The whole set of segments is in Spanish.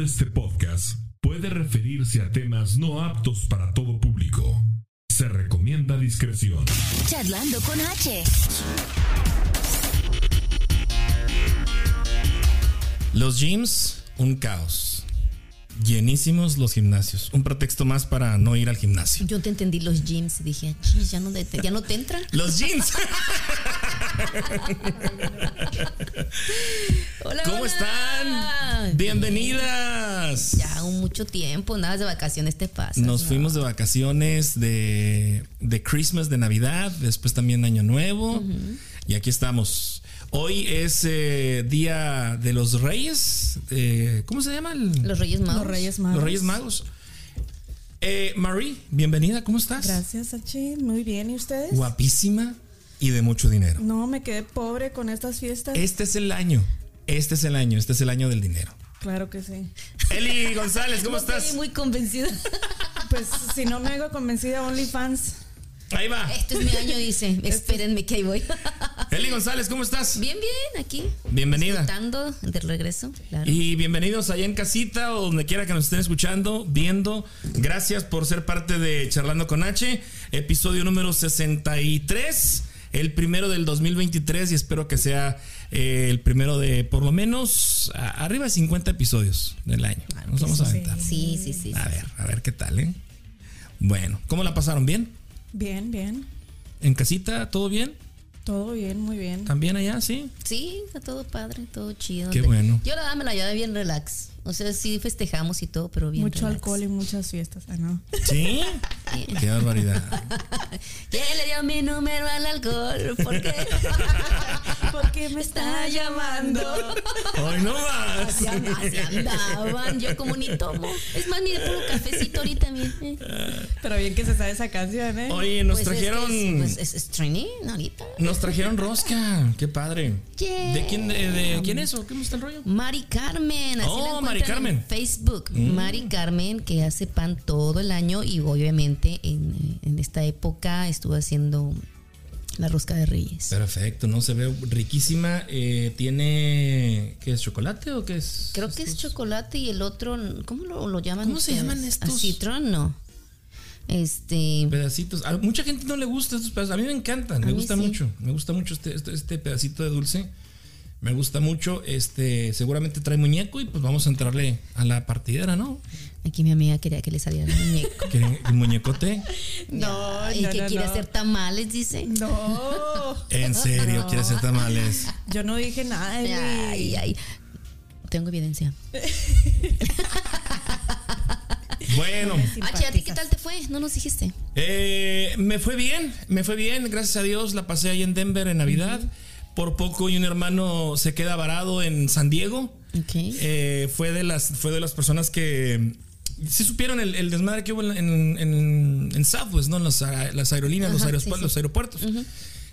de este podcast puede referirse a temas no aptos para todo público. Se recomienda discreción. Charlando con H. Los gyms, un caos. Llenísimos los gimnasios. Un pretexto más para no ir al gimnasio. Yo te entendí los gyms y dije, "Chis, ya no, te, ya no te entran. Los gyms. Hola, ¿Cómo hola. están? Bienvenidas. Ya un mucho tiempo, nada de vacaciones te pasa. Nos fuimos de vacaciones de, de Christmas, de Navidad, después también Año Nuevo. Y aquí estamos. Hoy es eh, Día de los Reyes. eh, ¿Cómo se llama? Los Reyes Magos. Los Reyes Magos. Los Reyes Magos. Eh, Marie, bienvenida, ¿cómo estás? Gracias, Achi. Muy bien. ¿Y ustedes? Guapísima y de mucho dinero. No, me quedé pobre con estas fiestas. Este es el año. Este es el año. Este es el año del dinero. Claro que sí. Eli González, ¿cómo Estoy estás? muy convencida. Pues si no me hago convencida, OnlyFans. Ahí va. Este es mi año, dice. Espérenme que ahí voy. Eli González, ¿cómo estás? Bien, bien, aquí. Bienvenida. Disfrutando de regreso. Claro. Y bienvenidos allá en casita o donde quiera que nos estén escuchando, viendo. Gracias por ser parte de Charlando con H, episodio número 63, el primero del 2023 y espero que sea eh, el primero de por lo menos a- arriba de 50 episodios del año. Nos vamos a aventar. Sí, sí, sí. A ver, a ver qué tal, ¿eh? Bueno, ¿cómo la pasaron? ¿Bien? Bien, bien. ¿En casita? ¿Todo bien? Todo bien, muy bien. ¿También allá? ¿Sí? Sí, está todo padre, todo chido. Qué bueno. Yo la me la llevé bien relax. O sea, sí festejamos y todo, pero bien Mucho relax. alcohol y muchas fiestas. Ah, no. ¿Sí? Qué barbaridad. ¿Quién le dio mi número al alcohol? ¿Por qué? Porque me está llamando. ¡Hoy no más! Así, así andaban, yo como ni tomo. Es más, mire, puro cafecito ahorita, mire. Eh, Pero bien que se sabe esa canción, ¿eh? Oye, nos pues es que trajeron. Es, pues es, ahorita. Nos trajeron rosca, qué padre. Yeah. ¿De quién, de, de quién es o cómo está el rollo? Mari Carmen, así Oh, la Mari Carmen. Mm. en Facebook. Mari Carmen, que hace pan todo el año y obviamente en, en esta época estuvo haciendo la rosca de Reyes. Perfecto, no se ve riquísima. Eh, tiene ¿qué es chocolate o qué es? Creo que es chocolate y el otro, ¿cómo lo, lo llaman? ¿Cómo se llaman estos? ¿A citron? No. Este. pedacitos. A mucha gente no le gusta estos pedazos. A mí me encantan, me gusta sí. mucho. Me gusta mucho este, este, este pedacito de dulce. Me gusta mucho. Este, seguramente trae muñeco y pues vamos a entrarle a la partidera, ¿no? Aquí mi amiga quería que le saliera el muñeco. ¿Quieren el muñecote? No, y no, que no, quiere no. hacer tamales, dice. No. En serio, ¿quiere hacer tamales? Yo no dije nada. Ay, ay. Tengo evidencia. Bueno. Ah, che, ¿a ti qué tal te fue? No nos dijiste. Eh, me fue bien, me fue bien, gracias a Dios. La pasé ahí en Denver en Navidad. Por poco y un hermano se queda varado en San Diego. Eh, fue, de las, fue de las personas que sí supieron el, el desmadre que hubo en, en, en Southwest, ¿no? Las, las aerolíneas, los, Ajá, aeropu- sí, sí. los aeropuertos.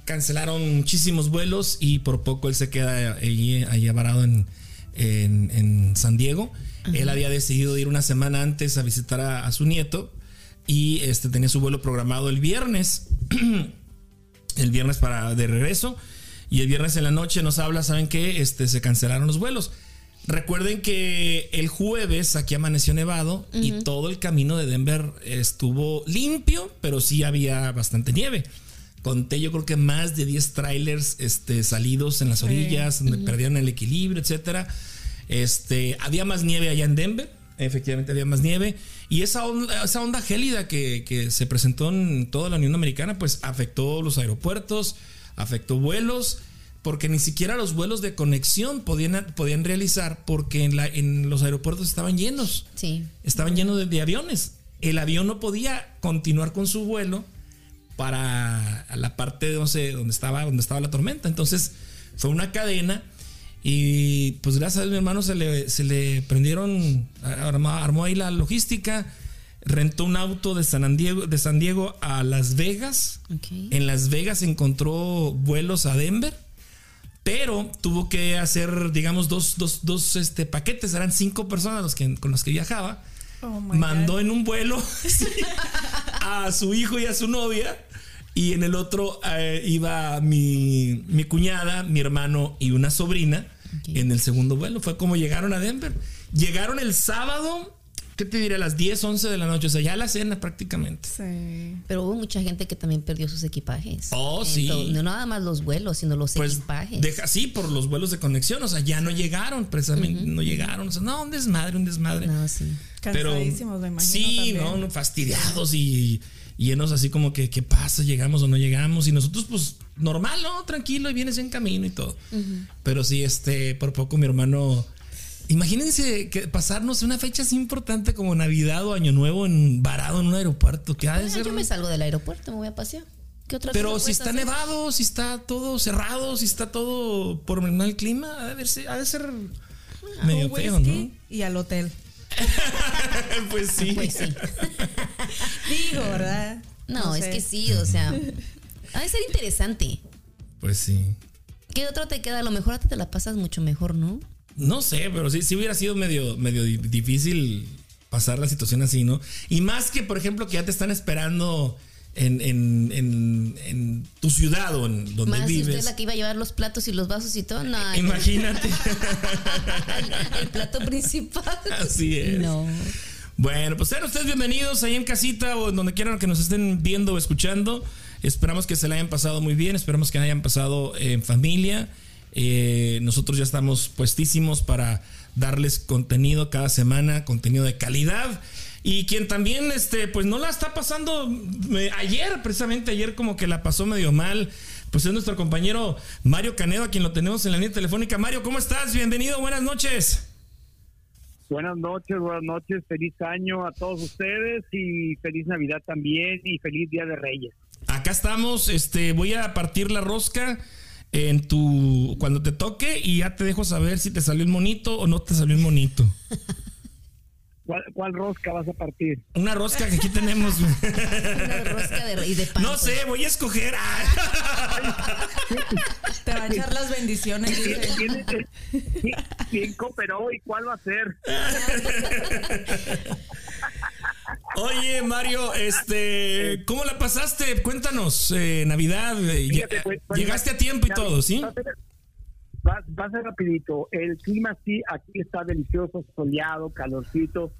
Cancelaron muchísimos vuelos y por poco él se queda ahí, ahí varado en, en, en San Diego. Él había decidido ir una semana antes a visitar a, a su nieto y este, tenía su vuelo programado el viernes. el viernes para de regreso y el viernes en la noche nos habla, ¿saben qué? Este se cancelaron los vuelos. Recuerden que el jueves aquí amaneció nevado y todo el camino de Denver estuvo limpio, pero sí había bastante nieve. Conté yo creo que más de 10 trailers este, salidos en las orillas, donde perdieron el equilibrio, etcétera. Este, había más nieve allá en Denver. Efectivamente había más nieve. Y esa onda, esa onda gélida que, que se presentó en toda la Unión Americana, pues afectó los aeropuertos, afectó vuelos, porque ni siquiera los vuelos de conexión podían, podían realizar porque en, la, en los aeropuertos estaban llenos. Sí. Estaban llenos de, de aviones. El avión no podía continuar con su vuelo para la parte no sé, donde estaba, donde estaba la tormenta. Entonces fue una cadena. Y pues gracias a Dios, mi hermano se le, se le prendieron, armó, armó ahí la logística, rentó un auto de San Diego, de San Diego a Las Vegas. En Las Vegas encontró vuelos a Denver, pero tuvo que hacer, digamos, dos, dos, dos este, paquetes. Eran cinco personas los que, con los que viajaba. Oh Mandó God. en un vuelo a su hijo y a su novia. Y en el otro eh, iba mi, mi cuñada, mi hermano y una sobrina. En el segundo vuelo fue como llegaron a Denver. llegaron el sábado, ¿qué te diré? A las 10, 11 de la noche, o sea, ya la cena prácticamente. Sí. Pero hubo mucha gente que también perdió sus equipajes. Oh, sí. Entonces, no nada más los vuelos, sino los Pues equipajes. deja, sí, por los vuelos de conexión, o sea, ya no llegaron, precisamente, no llegaron, o sea, no, un desmadre, un desmadre. No, sí. Pero Cansadísimos, me imagino. sí, también. no, no, fastidiados y llenos así como que, ¿qué pasa? ¿Llegamos o no llegamos? Y nosotros, pues, normal, ¿no? Tranquilo, y vienes en camino y todo. Pero sí, este, por poco mi hermano. Imagínense que pasarnos una fecha así importante como Navidad o Año Nuevo en varado en un aeropuerto. Que ha de Ah, ser. yo me salgo del aeropuerto, me voy a pasear. ¿Qué otra Pero si está hacer? nevado, si está todo cerrado, si está todo por el mal clima, ha de, verse- ha de ser medio Un feo, ¿no? Y al hotel. pues sí. Pues sí. Digo, ¿verdad? No, es sé. que sí, o sea. Ha de ser interesante. Pues sí. ¿Qué otro te queda? A lo mejor a ti te la pasas mucho mejor, ¿no? No sé, pero sí, sí hubiera sido medio, medio di- difícil pasar la situación así, ¿no? Y más que, por ejemplo, que ya te están esperando en, en, en, en tu ciudad o en donde Más si usted vives. es la que iba a llevar los platos y los vasos y todo. No, el, Imagínate. el plato principal. Así es. No. Bueno, pues sean ustedes bienvenidos ahí en casita o en donde quieran que nos estén viendo o escuchando. Esperamos que se la hayan pasado muy bien, esperamos que hayan pasado en familia. Eh, nosotros ya estamos puestísimos para darles contenido cada semana, contenido de calidad. Y quien también, este, pues no la está pasando eh, ayer, precisamente ayer como que la pasó medio mal, pues es nuestro compañero Mario Canedo, a quien lo tenemos en la línea telefónica. Mario, ¿cómo estás? Bienvenido, buenas noches. Buenas noches, buenas noches, feliz año a todos ustedes y feliz Navidad también y feliz Día de Reyes. Acá estamos, este, voy a partir la rosca en tu cuando te toque y ya te dejo saber si te salió el monito o no te salió el monito. ¿Cuál, cuál rosca vas a partir? Una rosca que aquí tenemos. Una rosca de, y de pan. No pues. sé, voy a escoger. Ah. Te va a echar las bendiciones. ¿Quién, quién- quién cooperó y cuál va a ser? Oye, Mario, este, ¿cómo la pasaste? Cuéntanos, eh, Navidad, eh, Fíjate, pues, pues, llegaste a tiempo y todo, ¿sí? Va va- a ser rapidito. El clima sí, aquí está delicioso, soleado, calorcito.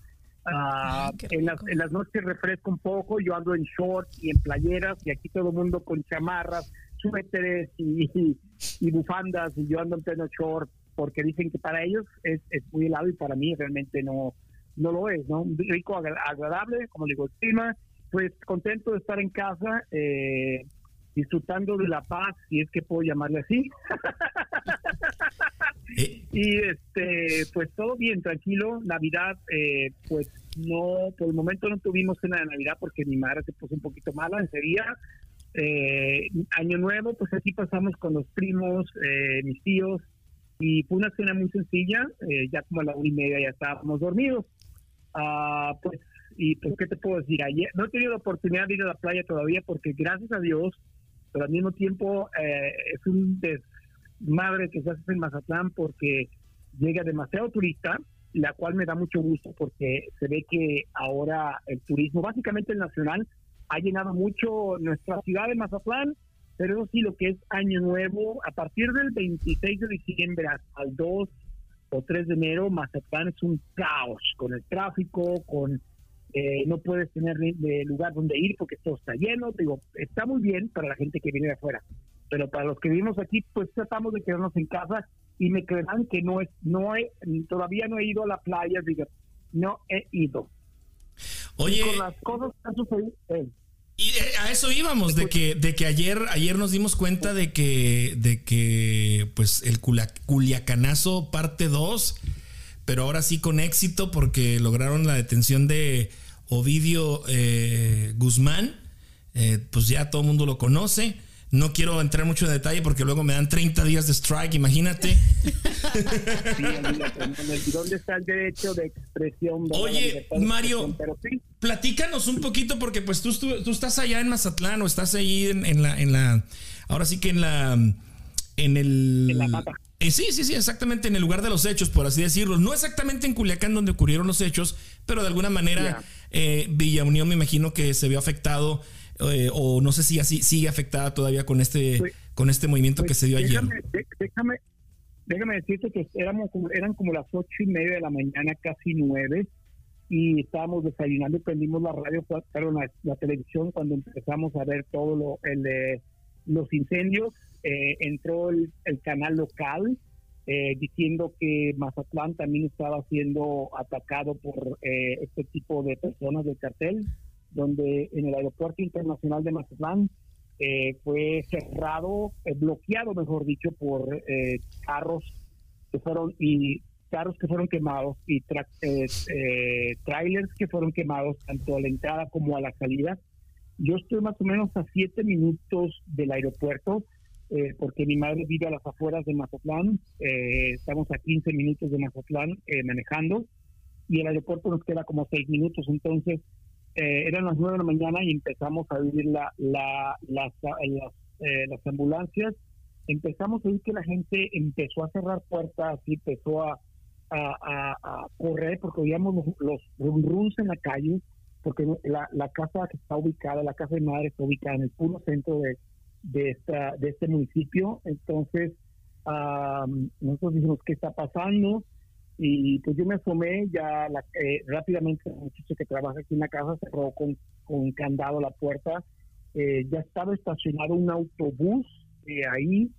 Ah, Ay, en, las, en las noches refresca un poco, yo ando en shorts y en playeras y aquí todo el mundo con chamarras, suéteres y, y- y bufandas y yo ando en pleno short porque dicen que para ellos es, es muy helado y para mí realmente no, no lo es, ¿no? Rico, agra- agradable, como digo, el clima, pues contento de estar en casa, eh, disfrutando de la paz, si es que puedo llamarle así. Eh, Y este, pues todo bien, tranquilo. Navidad, eh, pues no, por el momento no tuvimos cena de Navidad porque mi madre se puso un poquito mala ese día. Eh, año nuevo, pues aquí pasamos con los primos, eh, mis tíos, y fue una cena muy sencilla. eh, ya como a la una y media ya estábamos dormidos. Ah, pues, y pues, ¿qué te puedo decir? Ayer no he tenido la oportunidad de ir a la playa todavía porque, gracias a Dios, pero al mismo tiempo eh, es un desmadre que se hace en Mazatlán porque llega demasiado turista, la cual me da mucho gusto porque se ve que ahora el turismo, básicamente el nacional, ha llenado mucho nuestra ciudad de Mazatlán, pero eso sí, lo que es Año Nuevo, a partir del 26 de diciembre el 2 o 3 de enero, Mazatlán es un caos con el tráfico, con eh, no puedes tener lugar donde ir porque todo está lleno. Digo, está muy bien para la gente que viene de afuera, pero para los que vivimos aquí, pues tratamos de quedarnos en casa y me creerán que no es, no he, todavía no he ido a la playa, digo, no he ido. Oye, Con las cosas que han sucedido, eh, Y eh, a eso íbamos, de que, de que ayer, ayer nos dimos cuenta de que, de que pues el Culiacanazo parte 2, pero ahora sí con éxito porque lograron la detención de Ovidio eh, Guzmán. Eh, pues ya todo el mundo lo conoce. No quiero entrar mucho en detalle porque luego me dan 30 días de strike, imagínate. sí, olvídate, ¿no? ¿Y ¿dónde está el derecho de expresión? ¿Dónde Oye, de Mario. expresión? Pero sí, Platícanos un poquito porque pues tú, tú, tú estás allá en Mazatlán o estás ahí en, en la en la ahora sí que en la en el En la mata. Eh, sí, sí, sí, exactamente en el lugar de los hechos, por así decirlo. No exactamente en Culiacán donde ocurrieron los hechos, pero de alguna manera eh, Villa Unión me imagino que se vio afectado eh, o no sé si así sigue afectada todavía con este Pues- con este movimiento que Pues se dio ayer. déjame, déjame, déjame decirte que éramos eran como las ocho y media de la mañana, casi nueve, y estábamos desayunando y prendimos la radio, perdón, la, la televisión cuando empezamos a ver todo lo, el, eh, los incendios. Eh, entró el, el canal local eh, diciendo que Mazatlán también estaba siendo atacado por eh, este tipo de personas del cartel, donde en el aeropuerto internacional de Mazatlán eh, fue cerrado, eh, bloqueado, mejor dicho, por eh, carros que fueron y carros que fueron quemados y tra- eh, eh, trailers que fueron quemados tanto a la entrada como a la salida. Yo estoy más o menos a siete minutos del aeropuerto eh, porque mi madre vive a las afueras de Mazatlán. estamos a 15 minutos de Mazatlán manejando y el aeropuerto nos queda como seis minutos. Entonces, eh, eran las nueve de la mañana y empezamos a oír la, la, las, las, eh, las ambulancias. Empezamos a oír que la gente empezó a cerrar puertas y empezó a, correr porque oíamos los, los rums en la calle, porque la, casa que está ubicada, la casa de madre está ubicada en el puro centro de, esta, de este municipio. Entonces, ah, nosotros dijimos, ¿qué está pasando? Y pues yo me asomé, ya la- eh, rápidamente el muchacho que trabaja aquí en la casa cerró con, con candado la puerta. Eh, ya estaba estacionado un autobús eh, ahí.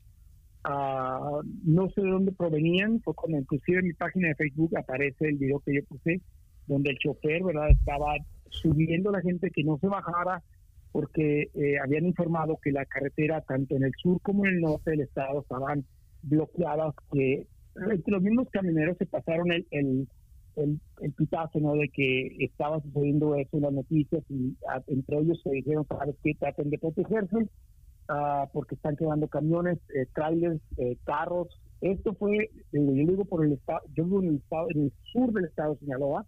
Ah, no sé de dónde provenían, fue cuando inclusive en mi página de Facebook aparece el video que yo puse, donde el chofer, ¿verdad? Estaba subiendo a la gente que no se bajara porque eh, habían informado que la carretera, tanto en el sur como en el norte del estado, estaban bloqueadas, que los mismos camioneros se pasaron el, el, el, pitazo, ¿no? De que estaba sucediendo eso en las noticias y ah, entre ellos se dijeron, ¿sabes qué? Traten de protegerse ah, porque están quemando camiones, eh, eh, carros. Esto fue, yo digo por el estado, yo vivo en el estado, en el sur del estado de Sinaloa.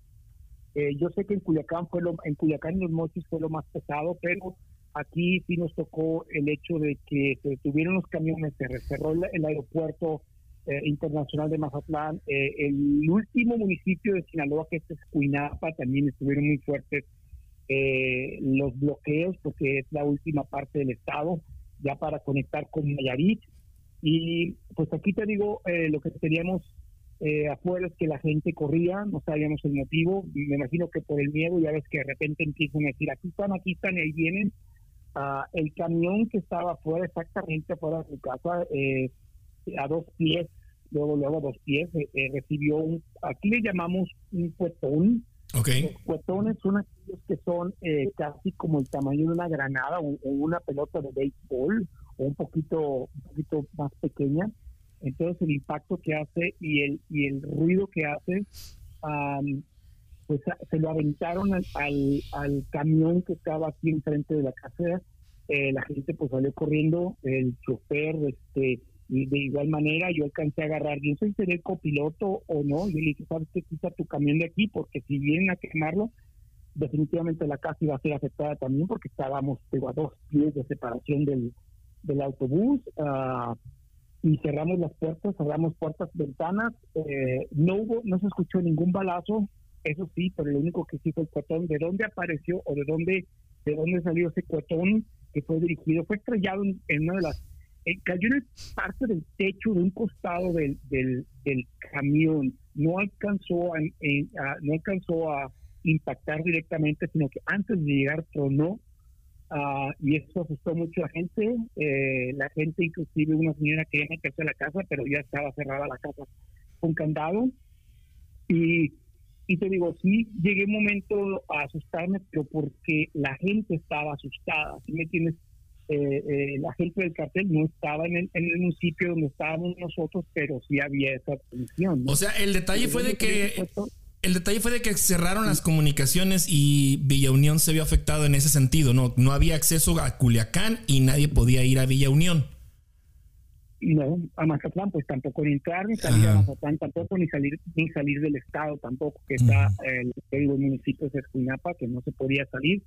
Eh, yo sé que en Culiacán fue lo, en Culiacán y los Mochis fue lo más pesado, pero aquí sí nos tocó el hecho de que se detuvieron los camiones, se cerró el aeropuerto eh, internacional de Mazatlán, eh, el último municipio de Sinaloa que es Escuinapa también estuvieron muy fuertes eh, los bloqueos porque es la última parte del estado ya para conectar con Nayarit. Y pues aquí te digo eh, lo que teníamos eh, afuera es que la gente corría, no sabíamos el motivo, me imagino que por el miedo, ya ves que de repente empiezan a decir, aquí están, aquí están, y ahí vienen. Ah, el camión que estaba afuera, exactamente afuera de su casa, a dos pies, luego, luego a dos pies, eh, eh, recibió un, aquí le llamamos un cuetón. Ok. Los cuetones son aquellos que son eh, casi como el tamaño de una granada o, o una pelota de béisbol o un poquito, un poquito más pequeña entonces el impacto que hace y el y el ruido que hace am, pues a- se lo aventaron al, al, al camión que estaba aquí enfrente de la casa Eh, la gente pues salió corriendo el chofer este y de igual manera yo alcancé a agarrar yo si seré el copiloto o no yo le dije sabes que quita tu camión de aquí porque si vienen a quemarlo definitivamente la casa iba a ser afectada también porque estábamos a dos pies de separación del, del autobús ah, y cerramos las puertas, cerramos puertas, ventanas, eh, no hubo, no se escuchó ningún balazo, eso sí, pero lo único que sí fue el cuetón, de dónde apareció o de dónde, de dónde salió ese cuetón que fue dirigido, fue estrellado en una de las, eh, cayó en parte del techo de un costado del, del, camión, no alcanzó a, en- a- no alcanzó a impactar directamente, sino que antes de llegar tronó Ah, y eso asustó mucho a la gente. Eh, la gente, inclusive una señora quería meterse a la casa, pero ya estaba cerrada la casa con candado. Y, y te digo, sí, llegué un momento a asustarme, pero porque la gente estaba asustada. ¿Sí me entiendes? Eh, eh, la gente del cartel no estaba en el, en el municipio donde estábamos nosotros, pero sí había esa tensión. ¿no? O sea, el detalle fue de que el detalle fue de que cerraron las comunicaciones y Villa Unión se vio afectado en ese sentido, no no había acceso a Culiacán y nadie podía ir a Villa Unión. No, a Mazatlán pues tampoco ni entrar ni salir Ajá. a Mazatlán tampoco ni salir ni salir del estado tampoco que está el, el municipio de Escuinapa que no se podía salir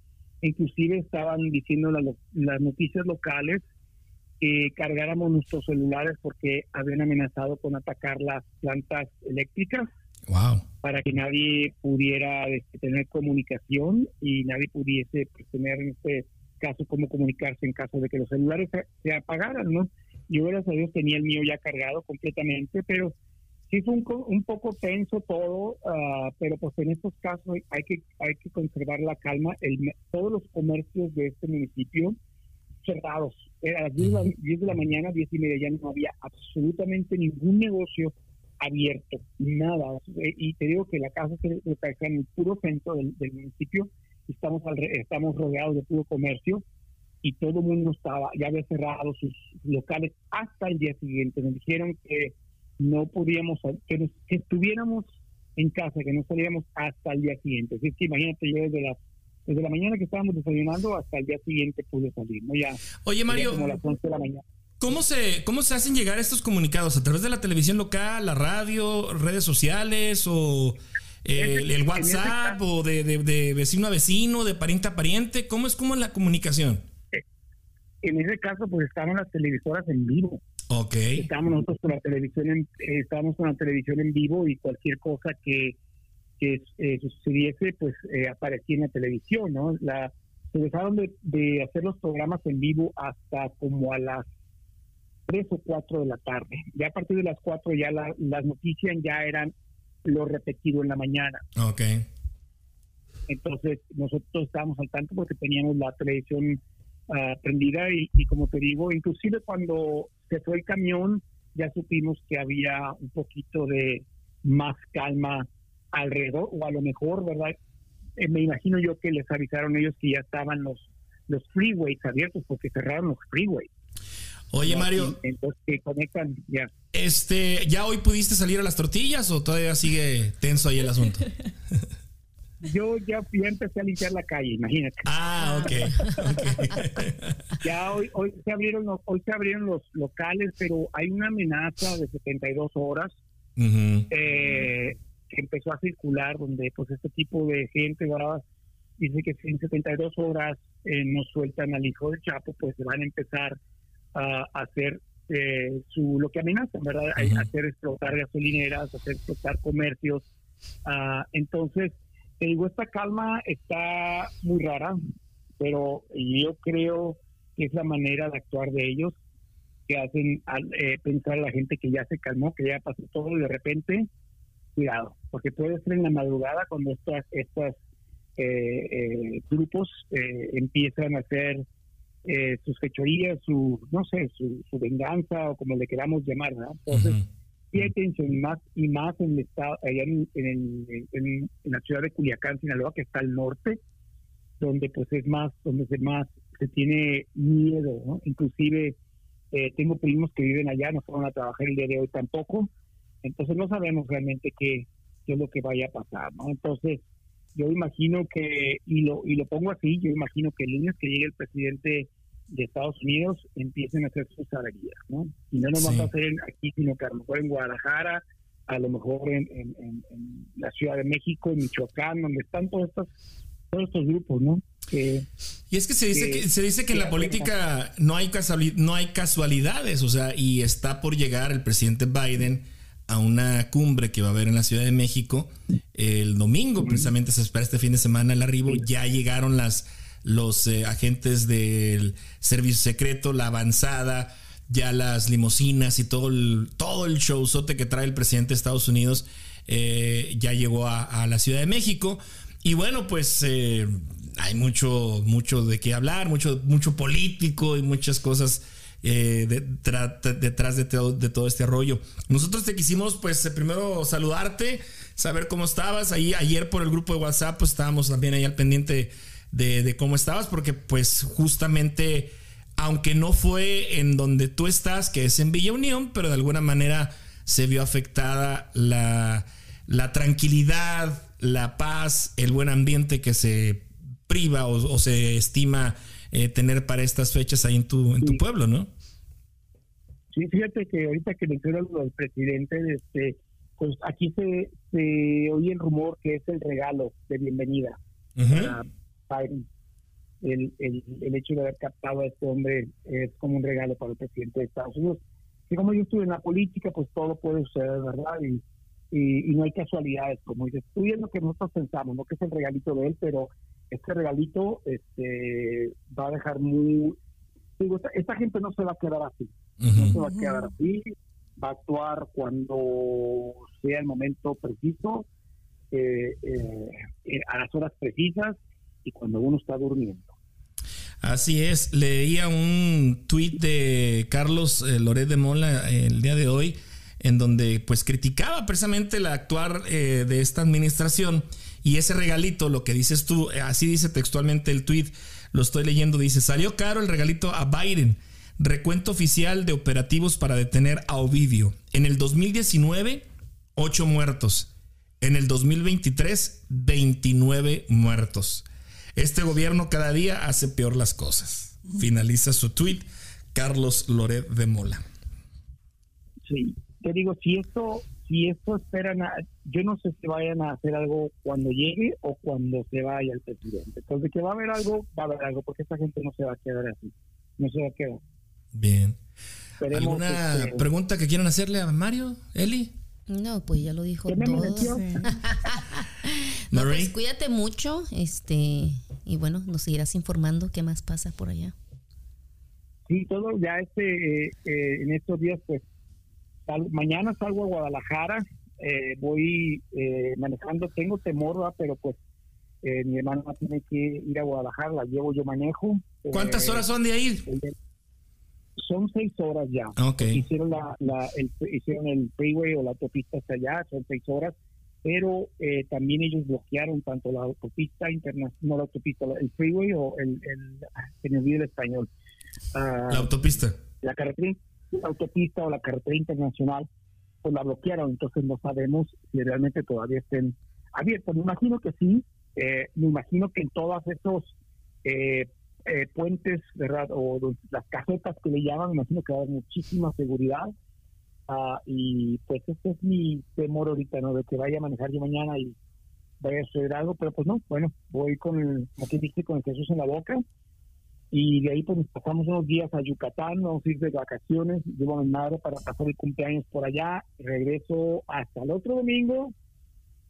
inclusive estaban diciendo las noticias locales que cargáramos nuestros celulares porque habían amenazado con atacar las plantas eléctricas Wow. para que nadie pudiera este, tener comunicación y nadie pudiese pues, tener en este caso cómo comunicarse en caso de que los celulares se, se apagaran, ¿no? Yo, gracias a Dios, tenía el mío ya cargado completamente, pero sí fue un, un poco tenso todo, ah, pero pues en estos casos hay- hay que, hay que conservar la calma. El, todos los comercios de este municipio cerrados. Era a las 10 de, la, 10 de la mañana, 10 y media, ya no había absolutamente ningún negocio abierto, nada. Eh, Y te digo que la casa se localiza en el puro centro del, del municipio, estamos, alre- estamos rodeados de puro comercio y todo el mundo estaba, ya había cerrado sus locales hasta el día siguiente. Nos dijeron que no podíamos, que, nos- que estuviéramos en casa, que no saliéramos hasta el día siguiente. Así que imagínate, yo desde la, desde la mañana que estábamos desayunando hasta el día siguiente pude salir, ¿no? Ya, Oye, Mario, como a las 11 de la mañana. ¿cómo se, ¿cómo se hacen llegar estos comunicados? ¿A través de la televisión local, la radio, redes sociales o el, el WhatsApp o de, de- de vecino a vecino, de pariente a pariente? ¿Cómo es como la comunicación? En ese caso, pues estaban las televisoras en vivo. Ok. estábamos nosotros con la televisión en, eh, estábamos con la televisión en vivo y cualquier cosa que, que eh, sucediese pues eh, aparecía en la televisión no la se dejaron de, de hacer los programas en vivo hasta como a las 3 o 4 de la tarde ya a partir de las 4 ya la- las noticias ya eran lo repetido en la mañana Ok. entonces nosotros estábamos al tanto porque teníamos la televisión ah, prendida y, y como te digo, inclusive cuando se fue el camión ya supimos que había un poquito de más calma alrededor o a lo mejor, ¿verdad? Eh, me imagino yo que les avisaron ellos que ya estaban los los freeways abiertos porque cerraron los freeways. Oye, ¿no? Mario, Entonces que conectan ya. este, ¿ya hoy pudiste salir a las tortillas o todavía sigue tenso ahí el asunto? Yo ya, ya empecé a limpiar la calle, imagínate. Ah, ok. Ya hoy, hoy se abrieron los, hoy se abrieron los locales, pero hay una amenaza de 72 horas Ujú. eh, que empezó a circular donde pues este tipo de gente dice que si en 72 horas eh, no sueltan al hijo del Chapo, pues se van a empezar a hacer eh, su lo que amenazan, ¿verdad? Ujú. hacer explotar gasolineras, hacer explotar comercios. Ah, entonces, digo, esta calma está muy rara, pero yo creo que es la manera de actuar de ellos que hacen al, eh, pensar a la gente que ya se calmó, que ya pasó todo y de repente, cuidado, porque puede ser en la madrugada cuando estas, estas eh, eh, grupos eh, empiezan a hacer eh, sus fechorías, su, no sé, su, venganza o como le queramos llamar, ¿no? Entonces, y más y más en el estado allá en, en- en la ciudad de Culiacán Sinaloa que está al norte donde pues es más donde se más se tiene miedo ¿no? inclusive eh, tengo primos que viven allá no fueron a trabajar el día de hoy tampoco entonces no sabemos realmente qué, qué es lo que vaya a pasar no entonces yo imagino que y lo y lo pongo así yo imagino que el lunes que llegue el presidente de Estados Unidos empiecen a hacer sus averías, ¿no? Y no nomás Sí. va a en- aquí, sino que a lo mejor en Guadalajara, a lo mejor en, en- en- en la Ciudad de México, en Michoacán, donde están todos estos, todos estos grupos, ¿no? Que Y es que se dice que- que, se dice que en la política no hay, casuali- no hay casualidades, o sea, y está por llegar el presidente Biden a una cumbre que va a haber en la Ciudad de México el domingo, precisamente se espera este fin de semana el arribo, ya llegaron las los eh, agentes del servicio secreto, la avanzada, ya las limusinas y todo el, todo el showzote que trae el presidente de Estados Unidos eh, ya llegó a, la Ciudad de México. Y bueno, pues eh, hay mucho, mucho de qué hablar, mucho, mucho político y muchas cosas eh, detrás, de, de todo este rollo. Nosotros te quisimos, pues, primero saludarte, saber cómo estabas. Ahí, ayer por el grupo de WhatsApp, pues estábamos también ahí al pendiente de, de cómo estabas, porque pues justamente, aunque no fue en donde tú estás, que es en Villa Unión, pero de alguna manera se vio afectada la, la tranquilidad, la paz, el buen ambiente que se priva o, o se estima eh, tener para estas fechas ahí en tu, en tu Sí. pueblo, ¿no? Sí, fíjate que ahorita que mencionas lo del presidente, este, pues aquí se, se oye el rumor que es el regalo de bienvenida para Biden. El, el, el hecho de haber captado a este hombre es como un regalo para el presidente de Estados Unidos. Y como yo estuve en la política, pues todo puede suceder, ¿verdad? Y, y, y no hay casualidades, como dices. Tú es lo que nosotros pensamos, no que es el regalito de él, pero este regalito este va a dejar muy... Digo, esta, esta gente no se va a quedar así. No se va a quedar así, va a actuar cuando sea el momento preciso, eh, eh, eh, a las horas precisas y cuando uno está durmiendo. Así es, leía un tuit de Carlos eh, de Mola eh, el día de hoy en donde pues criticaba precisamente el actuar eh, de esta administración y ese regalito, lo que dices tú, eh, así dice textualmente el tuit, lo estoy leyendo, dice, salió caro el regalito a Biden, recuento oficial de operativos para detener a Ovidio. En el 2019, 8 muertos. En el 2023, 29 muertos. Este gobierno cada día hace peor las cosas. Finaliza su tweet Carlos Loret de Mola. Sí, te digo, si esto, si esto esperan, a- yo no sé si vayan a hacer algo cuando llegue o cuando se vaya el presidente. Entonces, que va a haber algo, va a haber algo, porque esta gente no se va a quedar así, no se va a quedar. Bien. Esperemos ¿Alguna que- pregunta que quieran hacerle a Mario? Eli? No, pues ya lo dijo ¿Qué me todo. No, pues cuídate mucho, este, y bueno, nos seguirás informando qué más pasa por allá. Sí, todo ya este, eh, eh, en estos días, pues, sal- mañana salgo a Guadalajara, eh, voy eh, manejando, tengo temor, ¿verdad? pero pues eh, mi hermana tiene que ir a Guadalajara, la llevo, yo manejo. ¿Cuántas Eh, horas son de ahí? Son seis horas ya. Ok. Hicieron, la, la- el, hicieron el freeway o la autopista hasta allá, son seis horas, pero eh, también ellos bloquearon tanto la autopista internacional, no la autopista, el freeway o el, el se me olvida el español. Ah, La autopista. la carretera, la autopista o la carretera internacional, pues la bloquearon, entonces no sabemos si realmente todavía estén abiertas. Me imagino que sí, eh, me imagino que en todos esos eh, eh, puentes, ¿verdad? O las casetas que le llaman, me imagino que va a haber muchísima seguridad. Ah, y pues este es mi temor ahorita, ¿no? De que vaya a manejar yo mañana y vaya a suceder algo, pero pues no, bueno, voy con el, aquí dice, con el Jesús en la boca y de ahí pues nos pasamos unos días a Yucatán, vamos a ir de vacaciones, llevo a mi madre para pasar el cumpleaños por allá, regreso hasta el otro domingo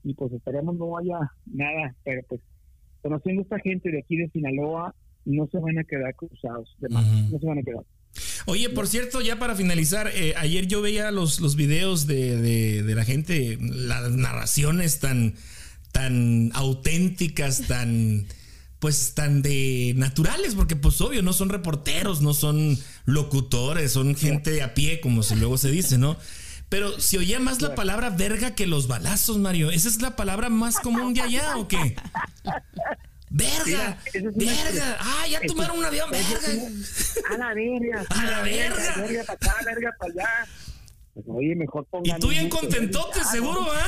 y pues esperemos no haya nada, pero pues conociendo a esta gente de aquí de Sinaloa, no se van a quedar cruzados, de más, Ujú. no se van a quedar. Oye, por cierto, ya para finalizar, eh, ayer yo veía los, los videos de, de- de la gente, las narraciones tan, tan auténticas, tan pues tan de naturales, porque pues obvio, no son reporteros, no son locutores, son gente a pie, como se luego se dice, ¿no? Pero se oía más la palabra verga que los balazos, Mario. ¿Esa es la palabra más común de allá o qué? Verga, Mira, es verga. Ah, ya tomaron un avión, verga. A la verga, A la verga. verga para acá, verga para allá. Pues, oye, mejor Y pongan tú un bien contentote, verga, seguro, ¿no? ¿ah?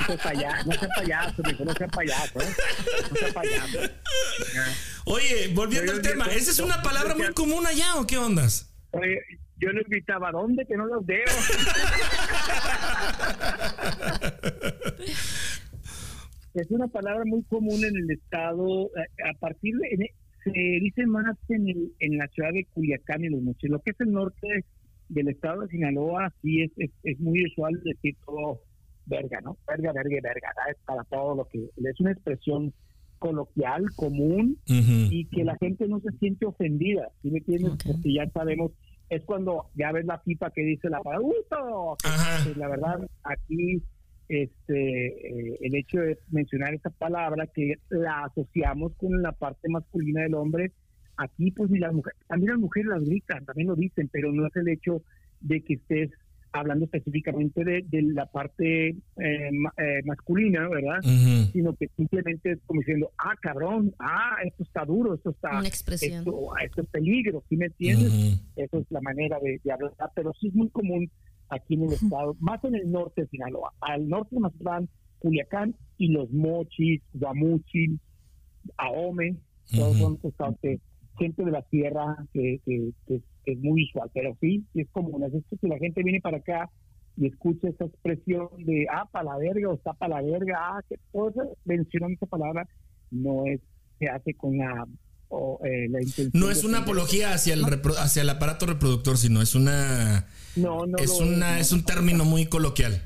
No sea payaso, no mijo, no sea payaso, ¿eh? No sea payaso. Oye, volviendo al tema, ¿esa es una palabra muy común allá o qué ondas? Oye, yo les gritaba, ¿dónde? Que no los veo. es una palabra muy común en el estado, a, a partir de, se dice más en, el- en la ciudad de Culiacán y los mochis. Lo que es el norte del estado de Sinaloa, sí es, es, es muy usual decir todo verga, ¿no? Verga, verga, verga, ¿verdad? es para todo lo que es una expresión coloquial, común, y que la gente no se siente ofendida, ¿sí me entiendes? Ok. Porque ya sabemos, es cuando ya ves la pipa que dice la palabra, que la verdad, aquí este eh, el hecho de mencionar esa palabra que la asociamos con la parte masculina del hombre, aquí pues ni las mujeres, también las mujeres las gritan, también lo dicen, pero no es el hecho de que estés hablando específicamente de, de la parte eh, eh, masculina, ¿verdad? Sino que simplemente es como diciendo, ah, cabrón, ah, esto está duro, esto está, Una expresión. esto, esto es peligro, ¿sí me entiendes? Ujú. Esa es la manera de, de hablar, pero sí es muy común aquí en el estado, más en el norte de Sinaloa, al norte de Mazatlán, Culiacán y los Mochis, Guamuchil, Ahome, todos Ujú. son estados que- gente de la sierra que, que- que- que es muy usual, pero sí, es común, es esto que la gente viene para acá y escucha esa expresión de, ah, para la verga, o está para la verga, ah, qué cosa, mencionando esa palabra, no es, se hace con la, o, eh, la. No es una apología hacia el, hacia el aparato reproductor, sino es una No, no. es una es un término muy coloquial.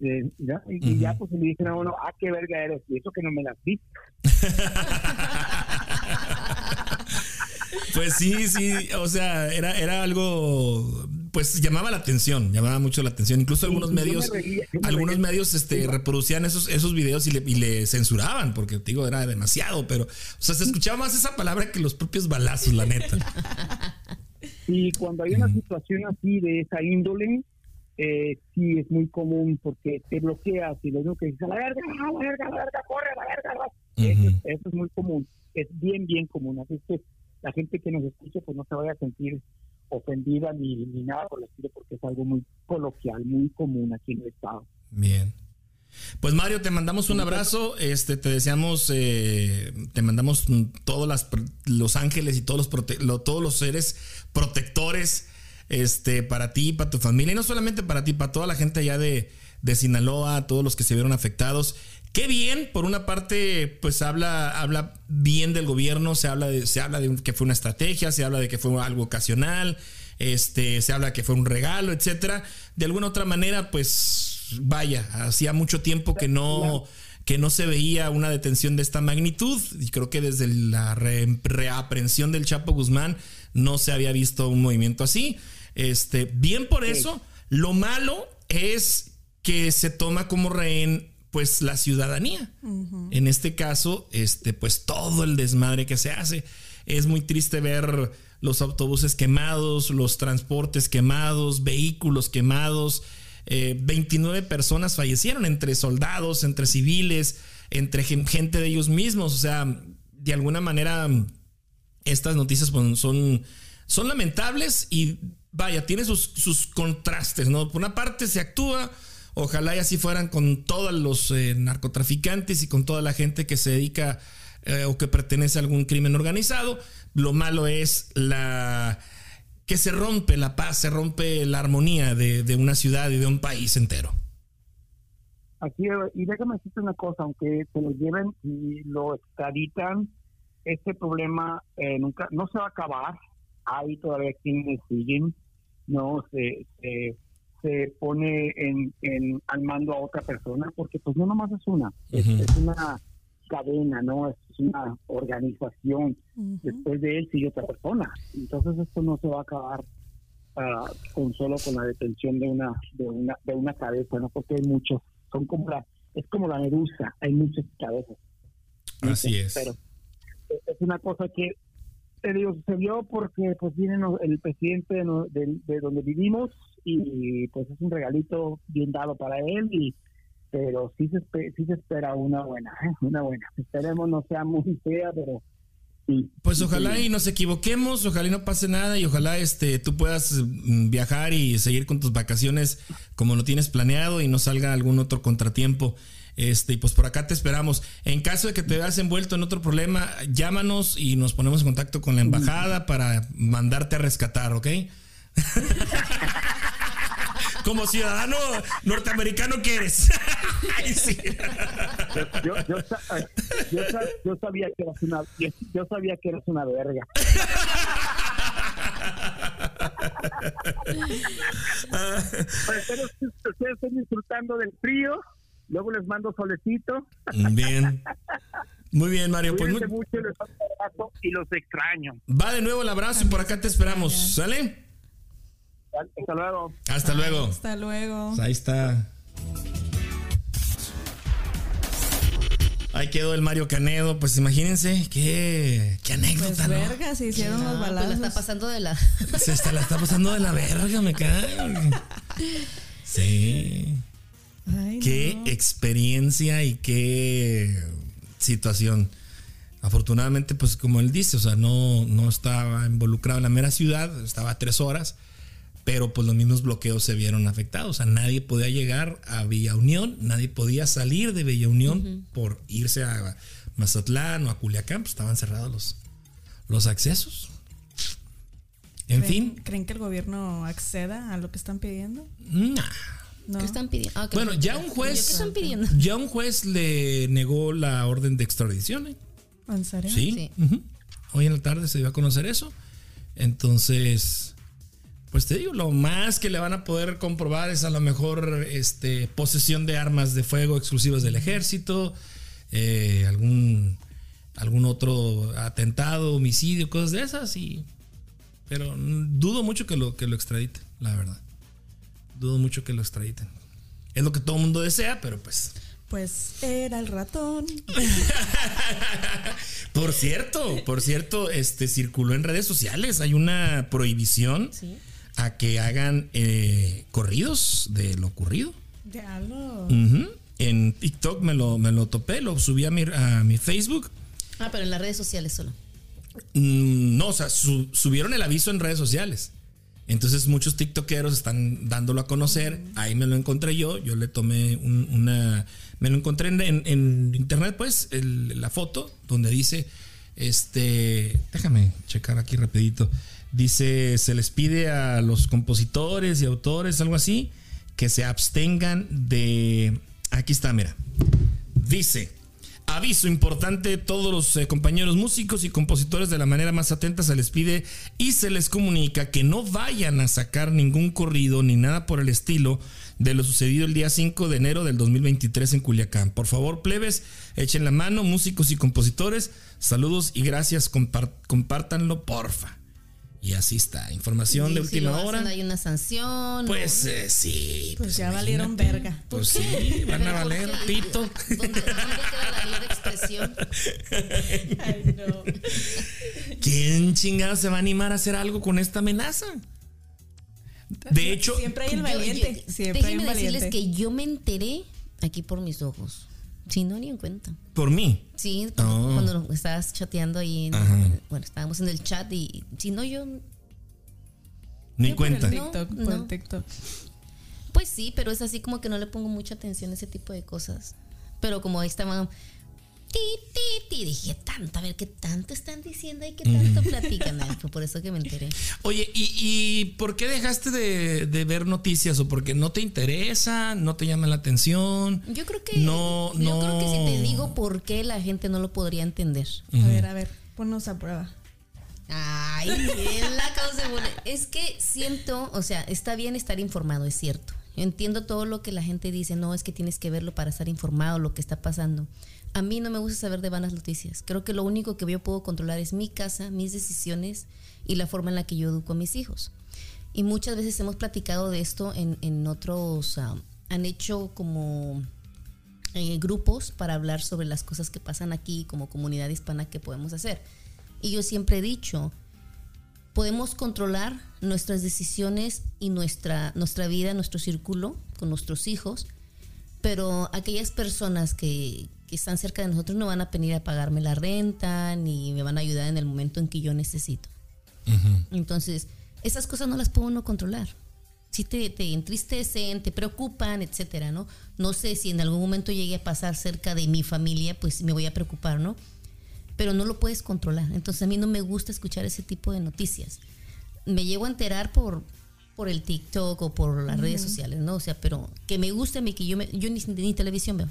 Eh, ya, y, ya pues le dicen a uno, ah, qué verga eres, y eso que no me las viste. Pues sí, sí, o sea, era, era algo, pues llamaba la atención, llamaba mucho la atención. Incluso algunos medios, reía, algunos medios este, reproducían esos, esos videos y le, y le censuraban, porque te digo, era demasiado, pero, o sea, se escuchaba más esa palabra que los propios balazos, la neta. Y cuando hay una situación así de esa índole, eh, sí es muy común porque te bloqueas y lo único que dices, a la verga, a la verga, a la verga, corre, a la verga. a la-". eso, eso es muy común, es bien, bien común. Así es que la gente que nos escucha pues no se vaya a sentir ofendida ni, ni nada por el estilo porque es algo muy coloquial, muy común aquí en el estado. Bien. Pues Mario, te mandamos un abrazo, este, te deseamos, eh, te mandamos todos las, los ángeles y todos los, prote- lo- todos los seres protectores, este, para ti, para tu familia, y no solamente para ti, para toda la gente allá de, de Sinaloa, todos los que se vieron afectados. Qué bien, por una parte, pues habla, habla bien del gobierno, se habla de, se habla de que fue una estrategia, se habla de que fue algo ocasional, este, se habla que fue un regalo, etcétera. De alguna otra manera, pues vaya, hacía mucho tiempo que no, que no se veía una detención de esta magnitud. Y creo que desde la re- reaprehensión del Chapo Guzmán no se había visto un movimiento así. Este, bien por eso. Lo malo es que se toma como rehén pues la ciudadanía. En este caso, este, pues todo el desmadre que se hace. Es muy triste ver los autobuses quemados, los transportes quemados, vehículos quemados. Eh, 29 personas fallecieron entre soldados, entre civiles, entre gen- gente de ellos mismos. O sea, de alguna manera estas noticias pues, son, son lamentables y vaya, tiene sus, sus contrastes, ¿no? Por una parte se actúa, ojalá y así fueran con todos los eh, narcotraficantes y con toda la gente que se dedica eh, o que pertenece a algún crimen organizado. Lo malo es la que se rompe la paz, se rompe la armonía de, de una ciudad y de un país entero. Aquí, y déjame decirte una cosa, aunque se lo lleven y lo extraditan, este problema eh, nunca, no se va a acabar. Hay todavía quienes siguen, no se, se, se pone en, en, al mando a otra persona, porque pues no nomás es una, es, una cadena, ¿no? Es una organización. Después de él sigue otra persona. Entonces esto no se va a acabar ah, con solo con la detención de una, de una, de una cabeza, ¿no? Porque hay muchos, son como la, es como la medusa, hay muchas cabezas. Así es. Pero es una cosa que te digo, sucedió porque pues viene el presidente de, no- de- de donde vivimos y pues es un regalito bien dado para él y pero sí se, sí se espera una buena, ¿eh? una buena. Esperemos no sea muy fea, pero sí. Pues ojalá y nos equivoquemos, ojalá y no pase nada y ojalá este tú puedas mm, viajar y seguir con tus vacaciones como lo tienes planeado y no salga algún otro contratiempo. Este, y pues por acá te esperamos. En caso de que te veas envuelto en otro problema, llámanos y nos ponemos en contacto con la embajada para mandarte a rescatar, ¿ok? Como ciudadano norteamericano que eres. Ay, sí. yo, yo, yo yo sabía que eras una yo, sabía que eras una verga. Pero ustedes están disfrutando del frío, luego les mando solecito. Bien. Muy bien, Mario. Pues muy- mucho, les mando un abrazo y los extraño. va de nuevo el abrazo y por acá te esperamos. ¿Sale? Hasta luego. Hasta luego. Hasta luego. Pues ahí está. Ahí quedó el Mario Canedo. Pues imagínense qué, qué anécdota, Pues ¿no? verga, se hicieron No, los pues la está pasando de la. Se está, la está pasando de la verga, me cae. Sí. Ay, Qué no. experiencia y qué situación. Afortunadamente, pues como él dice, o sea, no, no estaba involucrado en la mera ciudad, estaba a tres horas, pero pues los mismos bloqueos se vieron afectados. O sea, nadie podía llegar a Villa Unión, nadie podía salir de Villa Unión por irse a Mazatlán o a Culiacán, pues estaban cerrados los, los accesos. En ¿Creen- fin, ¿Creen que el gobierno acceda a lo que están pidiendo? nah. No. ¿Qué están pidiendo? Ah, Bueno, ya un ¿Qué juez, están pidiendo? ya un juez le negó la orden de extradición. ¿eh? ¿En serio? Sí. Hoy en la tarde se dio a conocer eso. Entonces, pues te digo, lo más que le van a poder comprobar es a lo mejor este, posesión de armas de fuego exclusivas del ejército, eh, algún algún otro atentado, homicidio, cosas de esas y pero dudo mucho que lo que lo extraditen, la verdad. Dudo mucho que lo extraditen. Es lo que todo el mundo desea, pero pues Pues era el ratón. por cierto, por cierto, este circuló en redes sociales, hay una prohibición Sí. A que hagan eh, corridos de lo ocurrido. Lo. Ujú. En TikTok me lo, me lo topé, lo subí a mi, a mi Facebook. Ah, pero en las redes sociales solo. Mm, No, o sea, su- subieron el aviso en redes sociales. Entonces muchos TikTokeros están dándolo a conocer. Ahí me lo encontré yo. Yo le tomé un- una... Me lo encontré en, en- en internet, pues, el- la foto donde dice, este... Déjame checar aquí rapidito. Dice, se les pide a los compositores y autores, algo así, que se abstengan de... Aquí está, mira. Dice, aviso importante, todos los eh, compañeros músicos y compositores de la manera más atenta se les pide y se les comunica que no vayan a sacar ningún corrido ni nada por el estilo de lo sucedido el día 5 de enero del 2023 en Culiacán. Por favor, plebes, echen la mano, músicos y compositores. Saludos y gracias, compártanlo, porfa. Y así está, información Y de si última hacen, hora. Hay una sanción. Pues eh, sí. Pues ya imagínate. valieron verga. Pues sí, van a valer pito. ¿Dónde, dónde queda la libre expresión? Ay, no. ¿Quién chingado se va a animar a hacer algo con esta amenaza? De hecho, Siempre hay el valiente. yo- Siempre hay déjenme un valiente. decirles que yo me enteré aquí por mis ojos. Si no, ni en cuenta. por mí. Sí, cuando, Oh. cuando estabas chateando ahí. en- bueno, estábamos en el chat y si no, yo. Ni Yo por cuenta. el TikTok, No, por no. el TikTok. Pues sí, pero es así como que no le pongo mucha atención a ese tipo de cosas. Pero como ahí estaban. Ti, ti, ti, dije tanto, a ver qué tanto están diciendo y qué tanto platican. Ay, Fue por eso que me enteré. Oye, ¿y, y por qué dejaste de, de ver noticias? ¿O porque no te interesa? ¿No te llama la atención? Yo creo que. No, yo no. creo que si te digo por qué la gente no lo podría entender. A ver, a ver, ponnos a prueba. Ay, bien la causa pone. Es que siento, o sea, está bien estar informado, es cierto. Yo entiendo todo lo que la gente dice, no, es que tienes que verlo para estar informado, lo que está pasando. A mí no me gusta saber de vanas noticias. Creo que lo único que yo puedo controlar es mi casa, mis decisiones y la forma en la que yo educo a mis hijos. Y muchas veces hemos platicado de esto en, en otros, ah, han hecho como eh, grupos para hablar sobre las cosas que pasan aquí como comunidad hispana que podemos hacer. Y yo siempre he dicho, podemos controlar nuestras decisiones y nuestra, nuestra vida, nuestro círculo con nuestros hijos, pero aquellas personas que, que están cerca de nosotros no van a venir a pagarme la renta ni me van a ayudar en el momento en que yo necesito. Entonces, esas cosas no las puedo uno controlar. Si te, te entristecen, te preocupan, etcétera, ¿no? No sé si en algún momento llegue a pasar cerca de mi familia, pues me voy a preocupar, ¿no? Pero no lo puedes controlar. Entonces a mí no me gusta escuchar ese tipo de noticias. Me llego a enterar por, por el TikTok o por las redes sociales, ¿no? O sea, pero que me guste a mí, que yo, me, yo ni, ni televisión veo.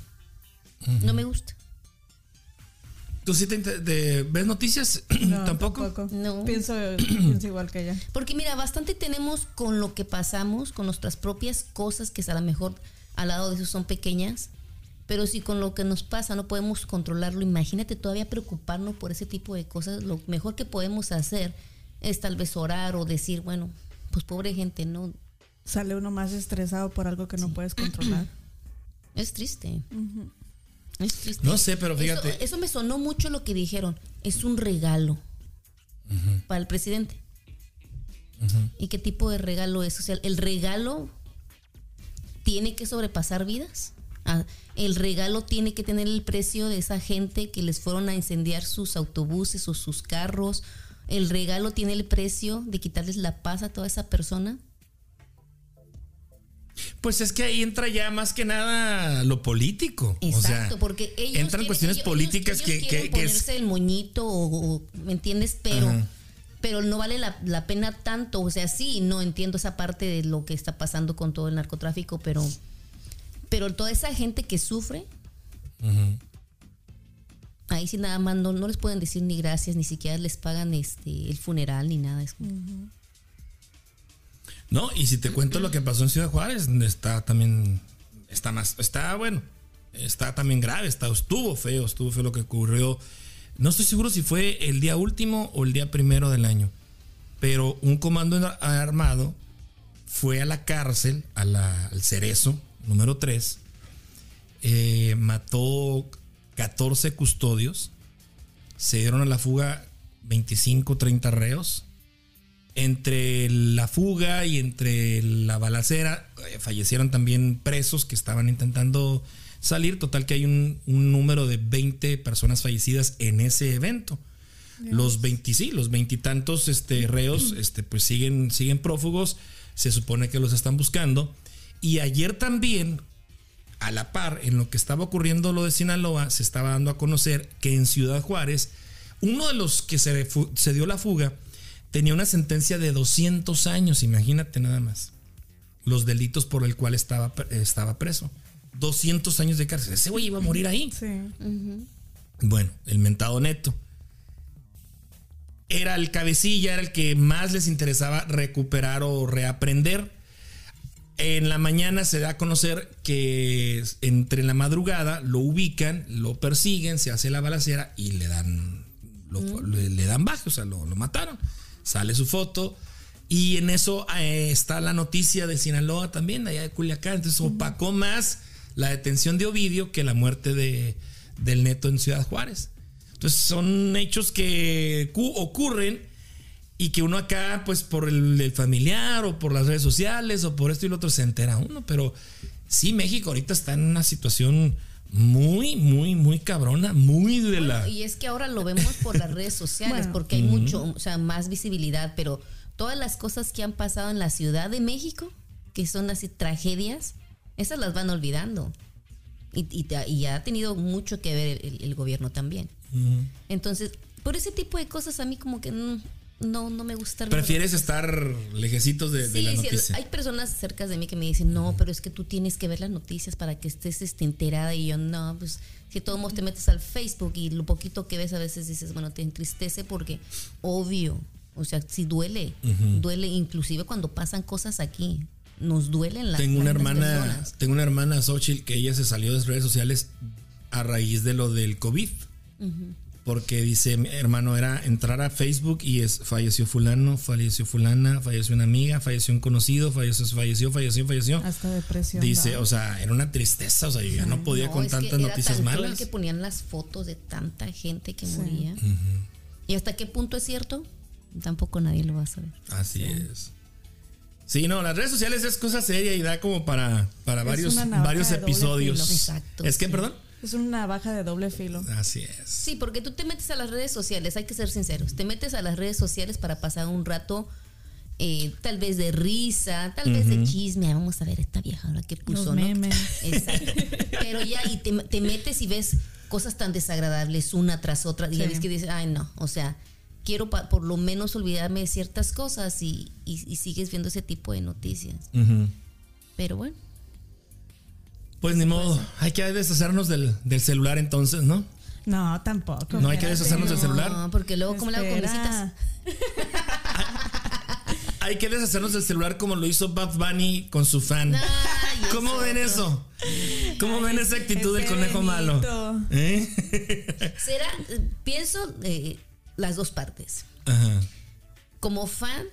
No me gusta. ¿Tú sí te, ves noticias? No, ¿Tampoco? No. Pienso, pienso igual que ella. Porque mira, bastante tenemos con lo que pasamos, con nuestras propias cosas que a lo mejor al lado de eso son pequeñas, pero si con lo que nos pasa no podemos controlarlo, imagínate todavía preocuparnos por ese tipo de cosas, lo mejor que podemos hacer es tal vez orar o decir, bueno, pues pobre gente, no, Sale uno más estresado por algo que no puedes controlar. es triste. Es triste. No sé, pero fíjate. Eso, eso me sonó mucho lo que dijeron, es un regalo para el presidente. ¿Y qué tipo de regalo es? O sea, el regalo tiene que sobrepasar vidas. Ah, el regalo tiene que tener el precio de esa gente que les fueron a incendiar sus autobuses o sus carros. El regalo tiene el precio de quitarles la paz a toda esa persona. Pues es que ahí entra ya más que nada lo político. Exacto, o sea, porque ellos entran quieren- cuestiones ellos- políticas ellos que, quieren que- que es- ponerse el moñito o, o- ¿me entiendes? Pero Ajá. pero no vale la, la pena tanto, o sea, sí, no entiendo esa parte de lo que está pasando con todo el narcotráfico, pero pero toda esa gente que sufre Ahí sí nada más no, no les pueden decir ni gracias, ni siquiera les pagan este el funeral ni nada. Es como- No, y si te cuento lo que pasó en Ciudad Juárez, está también, está más, está bueno, está también grave, está, estuvo feo, estuvo feo lo que ocurrió No estoy seguro si fue el día último o el día primero del año. Pero un comando armado fue a la cárcel, al cerezo, número 3. mató 14 custodios. Se dieron a la fuga 25, 30 reos. Entre la fuga y entre la balacera eh, fallecieron también presos que estaban intentando salir. Total que hay un, un número de 20 personas fallecidas en ese evento. Los 20, sí, los veintitantos este, reos este, pues siguen, siguen prófugos. Se supone que los están buscando. Y ayer también, a la par, en lo que estaba ocurriendo lo de Sinaloa, se estaba dando a conocer que en Ciudad Juárez, uno de los que se, se dio la fuga tenía una sentencia de 200 años, imagínate nada más. Los delitos por el cual estaba, estaba preso. 200 años de cárcel. Ese güey iba a morir ahí. Sí. Bueno, el mentado neto. Era el cabecilla, era el que más les interesaba recuperar o reaprender. En la mañana se da a conocer que entre la madrugada lo ubican, lo persiguen, se hace la balacera y le dan, lo- le, le dan baja, o sea, lo, lo mataron. Sale su foto y en eso eh, está la noticia de Sinaloa también, allá de Culiacán. Entonces opacó más la detención de Ovidio que la muerte de, del neto en Ciudad Juárez. Entonces son hechos que cu- ocurren y que uno acá, pues por el, el familiar o por las redes sociales o por esto y lo otro se entera uno. Pero sí, México ahorita está en una situación muy, muy, muy cabrona, muy de la... Y es que ahora lo vemos por las redes sociales, Bueno. porque hay mucho, o sea, más visibilidad, pero todas las cosas que han pasado en la Ciudad de México, que son así tragedias, esas las van olvidando. Y, y, te- y ha tenido mucho que ver el, el gobierno también. Entonces, por ese tipo de cosas a mí como que no, no, no me gusta. Prefieres estar lejecitos de, de Sí, la sí, noticia. hay personas cerca de mí que me dicen, no, pero es que tú tienes que ver las noticias para que estés este, enterada. Y yo, no, pues si todos modos te metes al Facebook y lo poquito que ves a veces dices, bueno, te entristece porque obvio, o sea, sí duele, duele inclusive cuando pasan cosas aquí, nos duelen las tengo una hermana, personas. tengo una hermana Xochitl que ella se salió de las redes sociales a raíz de lo del COVID. Porque dice, mi hermano, era entrar a Facebook y es falleció fulano, falleció fulana, falleció una amiga, falleció un conocido, falleció, falleció, falleció, falleció. Hasta depresión. Dice, o sea, era una tristeza, o sea, yo ya no podía No, con tantas noticias tan malas. que ponían las fotos de tanta gente que moría. ¿Y hasta qué punto es cierto? Tampoco nadie lo va a saber. Así es. Sí, no, las redes sociales es cosa seria y da como para, para Es varios, varios episodios. Exacto, ¿Es que, sí. perdón? Es una navaja de doble filo. Así es. Sí, porque tú te metes a las redes sociales, hay que ser sinceros, te metes a las redes sociales para pasar un rato eh, tal vez de risa, tal vez de chisme, Ah, vamos a ver esta vieja ahora que puso, Los ¿no? Exacto. Pero ya, y te, te metes y ves cosas tan desagradables una tras otra, y ya Sí. ves que dices, ay no, o sea, quiero pa- por lo menos olvidarme de ciertas cosas y, y- y sigues viendo ese tipo de noticias. Pero bueno, Pues ni modo, hay que deshacernos del, del celular entonces, ¿no? No, tampoco. No hay que deshacernos del celular. no, porque luego, ¿cómo le hago con? Espera. Hay que deshacernos del celular como lo hizo Bad Bunny con su fan. Ay, ¿Cómo eso ven eso? ¿Cómo ven esa actitud del Este conejo malo? ¿Eh? Será, eh, pienso eh, las dos partes. Ajá. Como fan,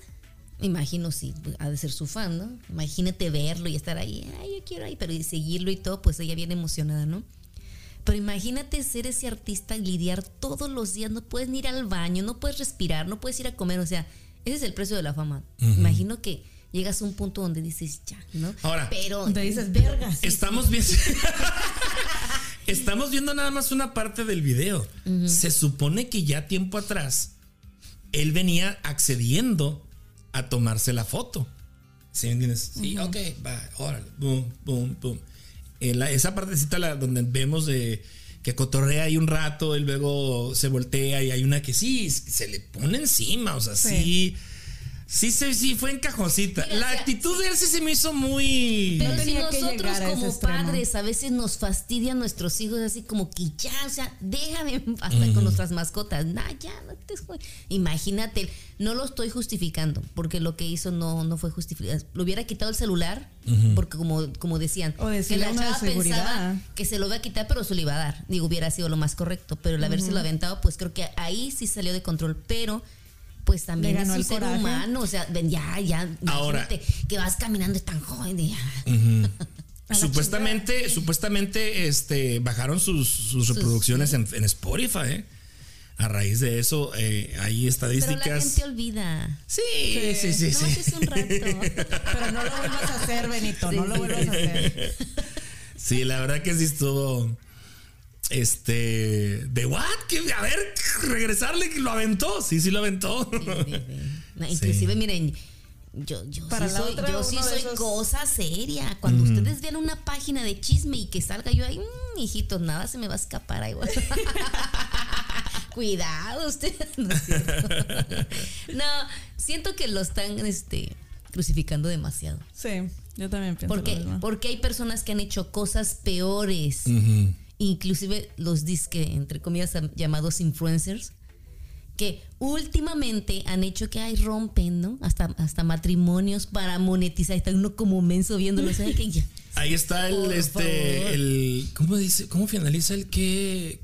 imagino sí, ha de ser su fan, ¿no? Imagínate verlo y estar ahí, ay, yo quiero ahí, pero y seguirlo y todo, pues ella viene emocionada, ¿no? Pero imagínate ser ese artista, lidiar todos los días, no puedes ni ir al baño, no puedes respirar, no puedes ir a comer, o sea, ese es el precio de la fama. Imagino que llegas a un punto donde dices, ya, ¿no? Ahora, pero Donde dices, verga. Estamos viendo. Estamos viendo nada más una parte del video. Se supone que ya tiempo atrás él venía accediendo a tomarse la foto. ¿Sí me entiendes? Sí, ok, va, órale, boom, boom, boom. En la- esa partecita la, donde vemos de que cotorrea ahí un rato y luego se voltea y hay una que sí, se le pone encima, o sea, sí. Sí. Sí, sí, sí, fue en cajoncita. Mira, La o sea, actitud de él sí se me hizo muy. Pero si nosotros como padres a veces nos fastidian nuestros hijos así como que ya, o sea, déjame hasta con nuestras mascotas. Nah, ya, no te Imagínate, no lo estoy justificando porque lo que hizo no, no fue justificado. Lo hubiera quitado el celular porque como, como decían, O que la chava pensaba que se lo iba a quitar pero se lo iba a dar. Digo, hubiera sido lo más correcto, pero el haberse lo aventado, pues creo que ahí sí salió de control, pero pues también es un el ser coraje. humano, o sea, ven, ya, ya, Ahora- imagínate que vas caminando es tan joven y ya. A la Supuestamente, supuestamente, este, bajaron sus, sus reproducciones en, en Spotify, ¿eh? A raíz de eso, eh, hay Pero estadísticas. la gente olvida. Sí, sí, sí, no, sí. es un rato. Pero no lo vuelvas a hacer, Benito, no Sí, lo sí, vuelvas sí. a hacer. Sí, la verdad que sí estuvo. Este. ¿De what? Que, a ver, regresarle que lo aventó. Sí, sí lo aventó. No, inclusive, miren, yo, yo Para sí la soy, otra, yo sí soy esos- cosa seria. Cuando ustedes vean una página de chisme y que salga yo ahí, mmm, hijitos, nada se me va a escapar ahí. Cuidado ustedes. No, es cierto. No, siento que lo están este, crucificando demasiado. Sí, yo también pienso Porque, lo mismo. porque hay personas que han hecho cosas peores. Inclusive los disque, entre comillas, am- llamados influencers, que últimamente han hecho que hay rompen, ¿no? Hasta, hasta matrimonios para monetizar. Está uno como menso viéndolo. ¿sabe qué? Ya. Ahí está el, Por este, favor. el, ¿cómo dice? ¿Cómo finaliza el qué,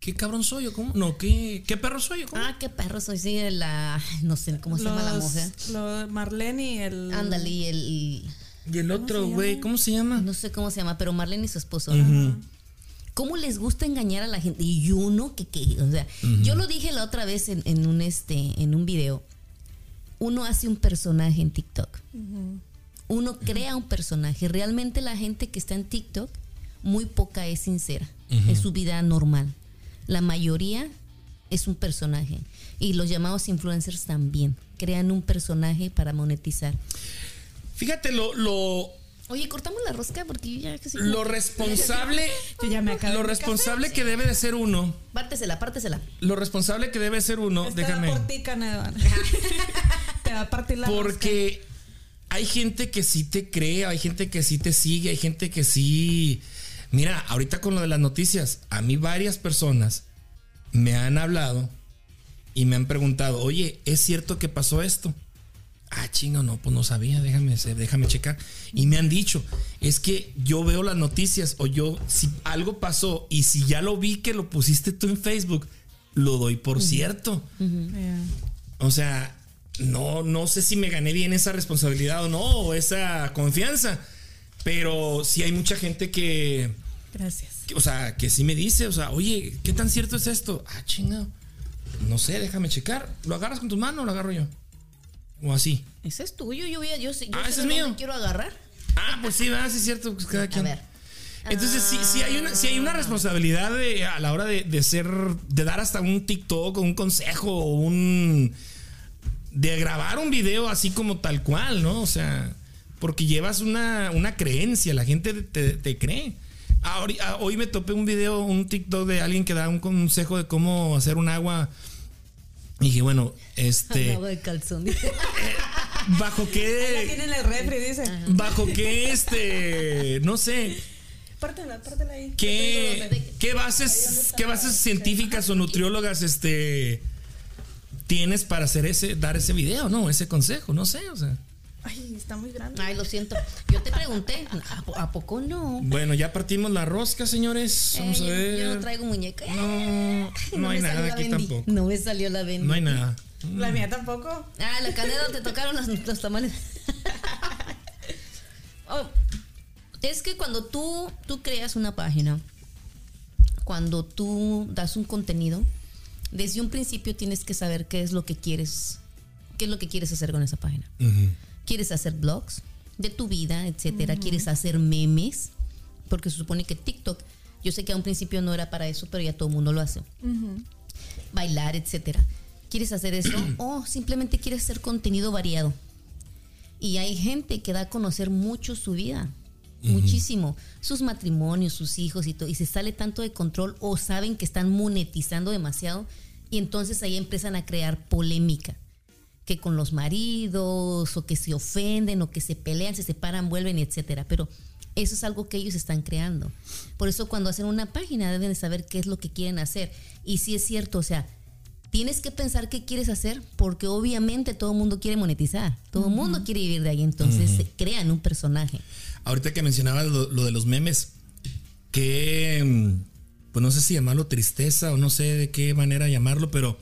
qué cabrón soy yo? ¿Cómo? No, ¿qué, qué perro soy yo? ¿Cómo? Ah, qué perro soy. Sí, la. No sé cómo se llama la mujer. lo- Marlene y el. Ándale, y el. y- el otro, güey, ¿cómo se llama? no sé cómo se llama, pero Marlene y su esposo. ¿Cómo les gusta engañar a la gente? Y uno que, que o sea, yo lo dije la otra vez en, en un este, en un video. Uno hace un personaje en TikTok. Uno crea un personaje. Realmente la gente que está en TikTok, muy poca es sincera. Es su vida normal. La mayoría es un personaje. Y los llamados influencers también. Crean un personaje para monetizar. Fíjate, lo, lo, Oye, cortamos la rosca porque yo ya casi. lo responsable, Yo ya me acabé lo responsable café. que debe de ser uno, Pártesela, pártesela. lo responsable que debe ser uno, Esta va déjame. por ti, Canevan. Te va a partir la Porque hay gente que sí te cree, hay gente que sí te sigue, hay gente que sí. Mira, ahorita con lo de las noticias, a mí varias personas me han hablado y me han preguntado, oye, ¿es cierto que pasó esto? Ah, chingo, no, pues no sabía, déjame, déjame checar. Y me han dicho, es que yo veo las noticias o yo, si algo pasó y si ya lo vi que lo pusiste tú en Facebook, lo doy por cierto. Yeah. O sea, no, no sé si me gané bien esa responsabilidad o no, o esa confianza. Pero sí hay mucha gente que, Gracias. que, o sea, que sí me dice, o sea, oye, ¿qué tan cierto es esto? Ah, chingado. No sé, déjame checar. ¿Lo agarras con tus manos o lo agarro yo? O así. Ese es tuyo, yo voy a, yo yo Ah, ese es mío. quiero agarrar. Ah, pues sí, va, sí es cierto, pues cada A quien. ver. Entonces, sí, sí hay una, sí hay una responsabilidad de, a la hora de, de ser, de dar hasta un TikTok o un consejo o un. de grabar un video así como tal cual, ¿no? O sea, porque llevas una, una creencia, la gente te, te cree. Ahori- ah, Hoy me topé un video, un TikTok de alguien que da un consejo de cómo hacer un agua. Y dije, bueno, este. De calzón. dice. ¿Bajo qué? tiene en el refri, dice. ¿Bajo qué este? No sé. Pártela, pártela ahí. ¿Qué, qué bases, qué bases científicas o nutriólogas este tienes para hacer ese, dar ese video, no? Ese consejo, no sé, o sea. Ay, está muy grande. Ay, lo siento. Yo te pregunté, ¿a, po- a poco no? Bueno, ya partimos la rosca, señores. Vamos Eh, a yo- ver. Yo no traigo muñeca. No, no hay nada aquí tampoco. No me salió la bendi. No hay nada. La mía tampoco. Ah, la canela te tocaron los, los tamales. Oh, es que cuando tú, tú creas una página, cuando tú das un contenido, desde un principio tienes que saber qué es lo que quieres, qué es lo que quieres hacer con esa página. ¿Quieres hacer blogs de tu vida, etcétera? ¿Quieres hacer memes? Porque se supone que TikTok, yo sé que a un principio no era para eso, pero ya todo el mundo lo hace. Bailar, etcétera. ¿Quieres hacer eso? o simplemente quieres hacer contenido variado. Y hay gente que da a conocer mucho su vida, muchísimo, sus matrimonios, sus hijos y todo, y se sale tanto de control o saben que están monetizando demasiado y entonces ahí empiezan a crear polémica. Que con los maridos, o que se ofenden, o que se pelean, se separan, vuelven, etcétera. Pero eso es algo que ellos están creando. Por eso cuando hacen una página deben de saber qué es lo que quieren hacer. Y si es cierto, o sea, tienes que pensar qué quieres hacer, porque obviamente todo el mundo quiere monetizar, todo el mundo quiere vivir de ahí, entonces se crean un personaje. Ahorita que mencionabas lo, lo de los memes, que pues no sé si llamarlo tristeza o no sé de qué manera llamarlo, pero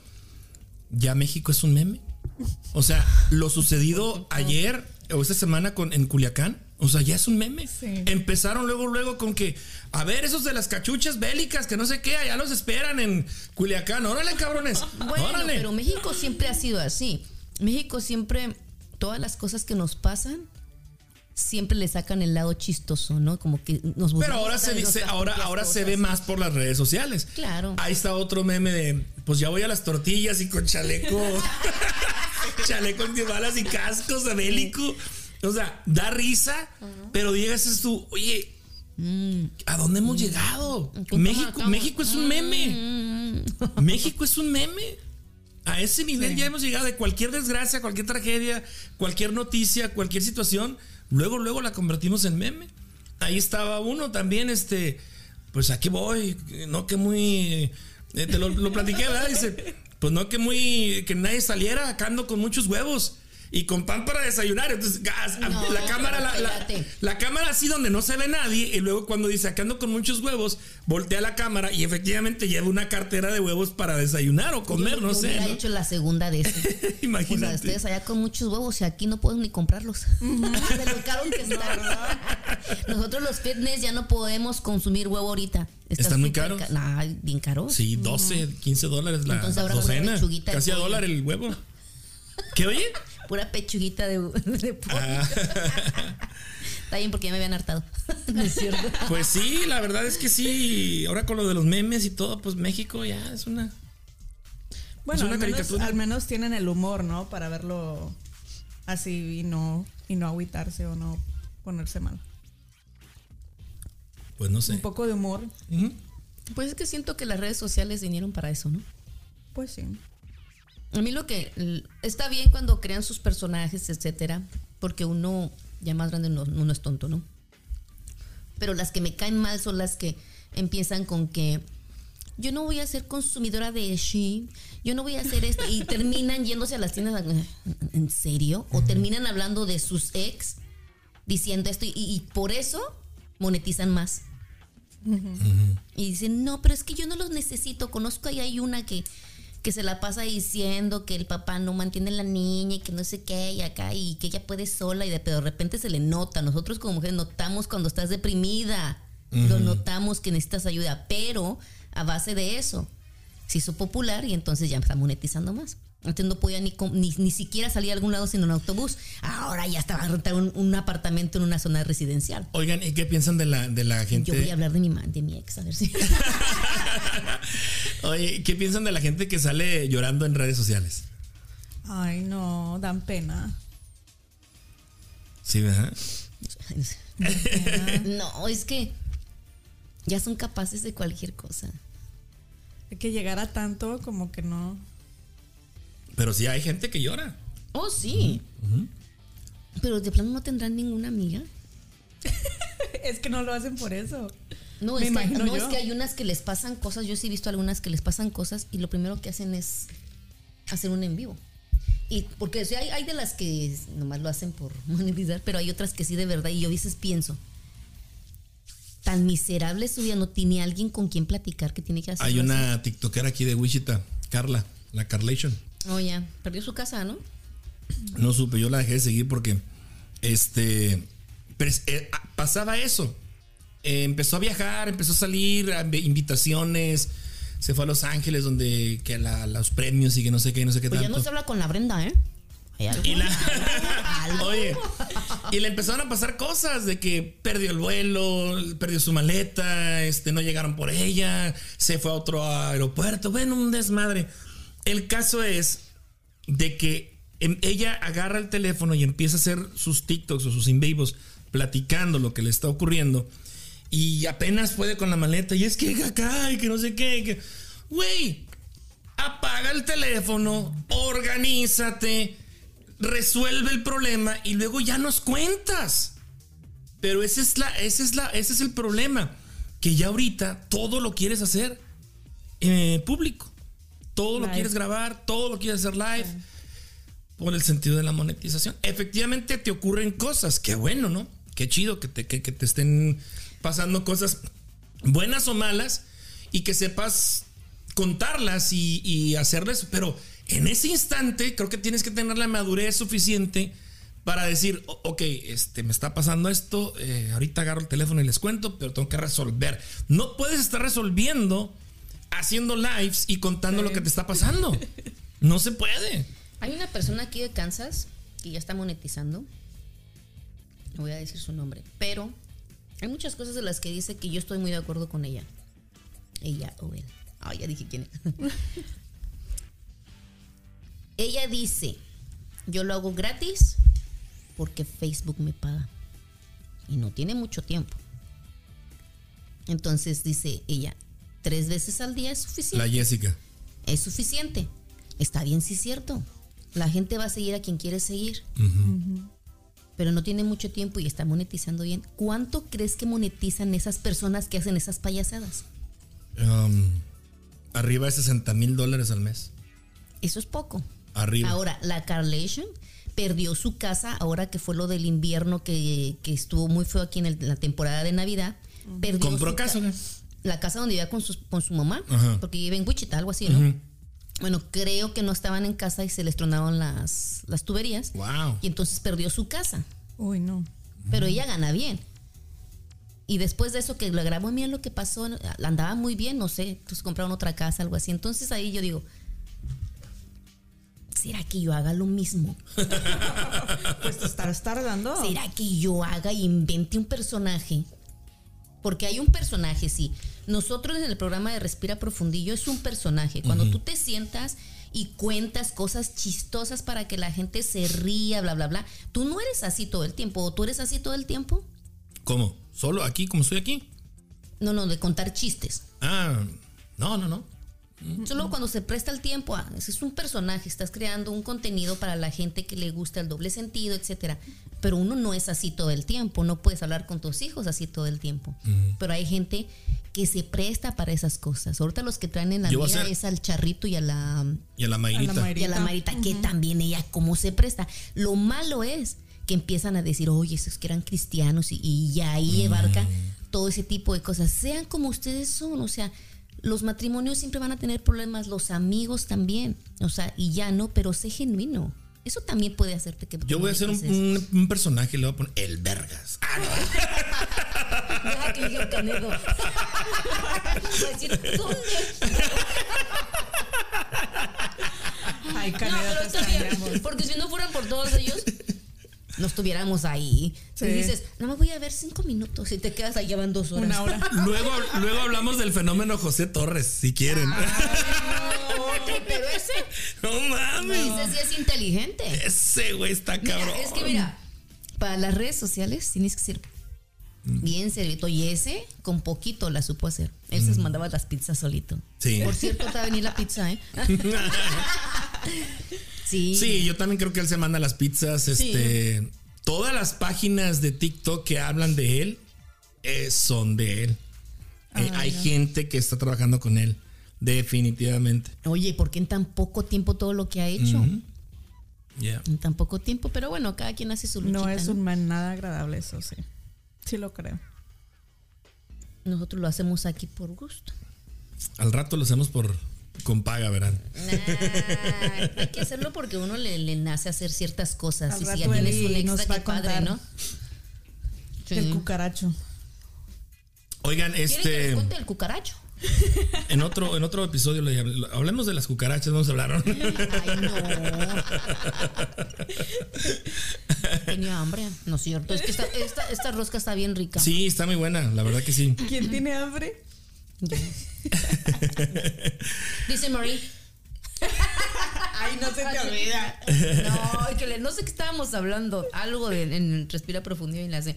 ya México es un meme. O sea, lo sucedido ayer o esta semana con, en Culiacán, o sea, ya es un meme. Sí. Empezaron luego, luego con que, a ver, esos de las cachuchas bélicas, que no sé qué, allá los esperan en Culiacán. Órale, cabrones. Bueno, Órale. pero México siempre ha sido así. México siempre, todas las cosas que nos pasan, siempre le sacan el lado chistoso, ¿no? Como que nos Pero ahora se dice, ahora, ahora se ve más por las redes sociales. Claro. Ahí está otro meme de, pues ya voy a las tortillas y con chaleco, chaleco antibalas y cascos de bélico. O sea, da risa, pero llegas es tú, oye, ¿a dónde hemos llegado? ¿Cómo México? México es un meme. México es un meme. A ese nivel ya hemos llegado de cualquier desgracia, cualquier tragedia, cualquier noticia, cualquier situación, luego, luego la convertimos en meme. Ahí estaba uno también, este, pues aquí voy, no que muy, eh, te lo, lo platiqué, ¿verdad? Dice, pues no que muy, que nadie saliera, acá ando con muchos huevos. Y con pan para desayunar. Entonces, gas, a- No, la cámara, la, la- la cámara así donde no se ve nadie. Y luego cuando dice acá ando con muchos huevos, voltea la cámara y efectivamente lleva una cartera de huevos para desayunar o comer, Yo- no yo sé. hubiera ¿no? hecho la segunda de eso. O sea, Imagínate. ustedes allá con muchos huevos y aquí no pueden ni comprarlos. De lo caro que está. Nosotros los fitness ya no podemos consumir huevo ahorita. Está ¿Están muy caros? ca- Nah, bien caro. Sí, 12, 15 dólares la Entonces docena. Casi a dólar el huevo. ¿Qué oye? Pura pechuguita de, de pollo. Ah. Está bien porque ya me habían hartado. No es cierto. Pues sí, la verdad es que sí. Ahora con lo de los memes y todo, pues México ya es una. Bueno, Es una al menos, caricatura. al menos tienen el humor, ¿no? Para verlo así y no, y no agüitarse o no ponerse mal. Pues no sé. Un poco de humor. Pues es que siento que las redes sociales vinieron para eso, ¿no? pues sí. A mí lo que está bien cuando crean sus personajes, etcétera, porque uno ya más grande no, uno es tonto, ¿no? Pero las que me caen mal son las que empiezan con que yo no voy a ser consumidora de Shein, yo no voy a hacer esto y terminan yéndose a las tiendas. ¿En serio? O terminan hablando de sus ex diciendo esto y, y por eso monetizan más. Y dicen, no, pero es que yo no los necesito. Conozco ahí hay una que, que se la pasa diciendo que el papá no mantiene a la niña y que no sé qué, y acá, y que ella puede sola, y de, pero de repente se le nota. Nosotros como mujeres notamos cuando estás deprimida. Lo notamos que necesitas ayuda, pero a base de eso se hizo popular y entonces ya está monetizando más. Antes no podía ni, ni, ni siquiera salir a algún lado sin un autobús. Ahora ya estaba a rentar un, un apartamento en una zona residencial. Oigan, ¿y qué piensan de la, de la gente? Yo voy a hablar de mi, de mi ex, a ver si. Oye, ¿qué piensan de la gente que sale llorando en redes sociales? Ay, no, dan pena. Sí, ¿verdad? no, es que ya son capaces de cualquier cosa. Hay que llegar a tanto como que no. Pero sí hay gente que llora. Oh, sí. Pero de plano no tendrán ninguna amiga. Es que no lo hacen por eso. No, Me es, que, no yo. es que hay unas que les pasan cosas. Yo sí he visto algunas que les pasan cosas y lo primero que hacen es hacer un en vivo. Y porque o sea, hay, hay de las que nomás lo hacen por monetizar, pero hay otras que sí de verdad. Y yo a veces pienso, tan miserable su vida, no tiene alguien con quien platicar que tiene que hacer. Hay una tiktokera aquí de Wichita, Carla, la Carlation. Oh, ya, perdió su casa, ¿no? No supe, yo la dejé de seguir porque este eh, pasaba eso. Eh, empezó a viajar, empezó a salir a invitaciones, se fue a Los Ángeles donde que la- los premios y que no sé qué, no sé qué Pues ya tanto. no se habla con la Brenda, ¿eh? Hay algo. Y la-. Oye, y le empezaron a pasar cosas de que perdió el vuelo, perdió su maleta, este, no llegaron por ella, se fue a otro aeropuerto, bueno, un desmadre. El caso es de que em- ella agarra el teléfono y empieza a hacer sus TikToks o sus in vivos platicando lo que le está ocurriendo y apenas puede con la maleta y es que acá y que no sé qué, que güey, apaga el teléfono, organízate, resuelve el problema y luego ya nos cuentas. Pero ese es, la, ese es, la, ese es el problema, que ya ahorita todo lo quieres hacer eh, público. Todo lo quieres grabar, todo lo quieres hacer live. Por el sentido de la monetización. Efectivamente te ocurren cosas. Qué bueno, ¿no? Qué chido que te, que, que te estén pasando cosas buenas o malas y que sepas contarlas y, y hacerles. Pero en ese instante creo que tienes que tener la madurez suficiente para decir, "O- ok, este, me está pasando esto, eh, ahorita agarro el teléfono y les cuento, pero tengo que resolver. No puedes estar resolviendo haciendo lives y contando lo que te está pasando. No se puede. Hay una persona aquí de Kansas que ya está monetizando. No voy a decir su nombre, pero hay muchas cosas de las que dice que yo estoy muy de acuerdo con ella. Ella o él. Ah, ya dije quién es. ella dice, yo lo hago gratis porque Facebook me paga. Y no tiene mucho tiempo. Entonces dice ella, tres veces al día es suficiente La Jessica. es suficiente. Está bien, sí es cierto. La gente va a seguir a quien quiere seguir. Pero no tiene mucho tiempo y está monetizando bien. ¿Cuánto crees que monetizan esas personas que hacen esas payasadas? Um, arriba de 60 mil dólares al mes. Eso es poco. Arriba. Ahora, la Carlation perdió su casa ahora que fue lo del invierno que, que estuvo muy feo aquí en el- la temporada de Navidad. Perdió Compró su casa. La casa donde vivía con su, con su mamá, Ajá. porque vive en Wichita, algo así, ¿no? Bueno, creo que no estaban en casa y se les tronaron las, las tuberías. Wow. Y entonces perdió su casa. Uy, no. Pero ella gana bien. Y después de eso que lo grabó bien lo que pasó, andaba muy bien, no sé, entonces compraron otra casa, algo así. Entonces ahí yo digo, ¿será que yo haga lo mismo? Pues te estarás tardando. ¿Será que yo haga y invente un personaje? Porque hay un personaje, sí. Nosotros en el programa de Respira Profundillo es un personaje. Cuando tú te sientas y cuentas cosas chistosas para que la gente se ría, bla, bla, bla, tú no eres así todo el tiempo. ¿O tú eres así todo el tiempo? ¿Cómo? ¿Solo aquí como estoy aquí? No, no, de contar chistes. Ah, no, no, no. Solo cuando se presta el tiempo, ah, ese es un personaje, estás creando un contenido para la gente que le gusta el doble sentido, etcétera. Pero uno no es así todo el tiempo, no puedes hablar con tus hijos así todo el tiempo. Pero hay gente que se presta para esas cosas. Ahorita los que traen en la mira ser- es al charrito y a la Y a la Mayrita. Mayri- y a la Marita, que también ella cómo se presta. Lo malo es que empiezan a decir, oye, esos que eran cristianos y, y ya ahí abarca todo ese tipo de cosas. Sean como ustedes son, o sea, los matrimonios siempre van a tener problemas, los amigos también, o sea, y ya no, pero sé genuino. Eso también puede hacerte que... Yo voy a hacer un, monetices. un- un personaje y le voy a poner el vergas. Ah, no. Que el Canedo. Va a decir, ¿dónde? Ay, No, pero bien, porque si no fueran por todos ellos, no estuviéramos ahí. Sí. Y dices, no me voy a ver cinco minutos y te quedas ahí llevan dos horas. Una hora. Luego, luego hablamos del fenómeno José Torres, si quieren. No, No mames. ese sí es inteligente. Ese güey está Mira, cabrón. es que mira, para las redes sociales tienes que ser bien servito. Y ese con poquito la supo hacer. Él se mandaba las pizzas solito. Sí. Por cierto, va a venir la pizza, ¿eh? Sí. Sí, yo también creo que él se manda las pizzas. Este, todas las páginas de TikTok que hablan de él eh, son de él. Eh, hay gente que está trabajando con él, definitivamente. Oye, ¿por qué en tan poco tiempo todo lo que ha hecho? Yeah. En tan poco tiempo, pero bueno, cada quien hace su luchita. No es ¿no? un man nada agradable, eso sí. Sí lo creo. Nosotros lo hacemos aquí por gusto. Al rato lo hacemos por con paga, verán. Nah, hay que hacerlo porque uno le, le nace hacer ciertas cosas. Al y si ya tienes un extra, a padre. ¿no? Sí. El cucaracho. Oigan, ¿Quieren que este les cuente el cucaracho? En otro en otro episodio le hablemos de las cucarachas, vamos a hablar. Ay, no. Tenía hambre, ¿no es cierto? Es que esta, esta, esta rosca está bien rica. Sí, está muy buena, la verdad que sí. ¿Quién tiene hambre? Dice Marie. Ay, no se te olvida. No, que le- no sé qué estábamos hablando. Algo de, en Respira Profundo y le hace.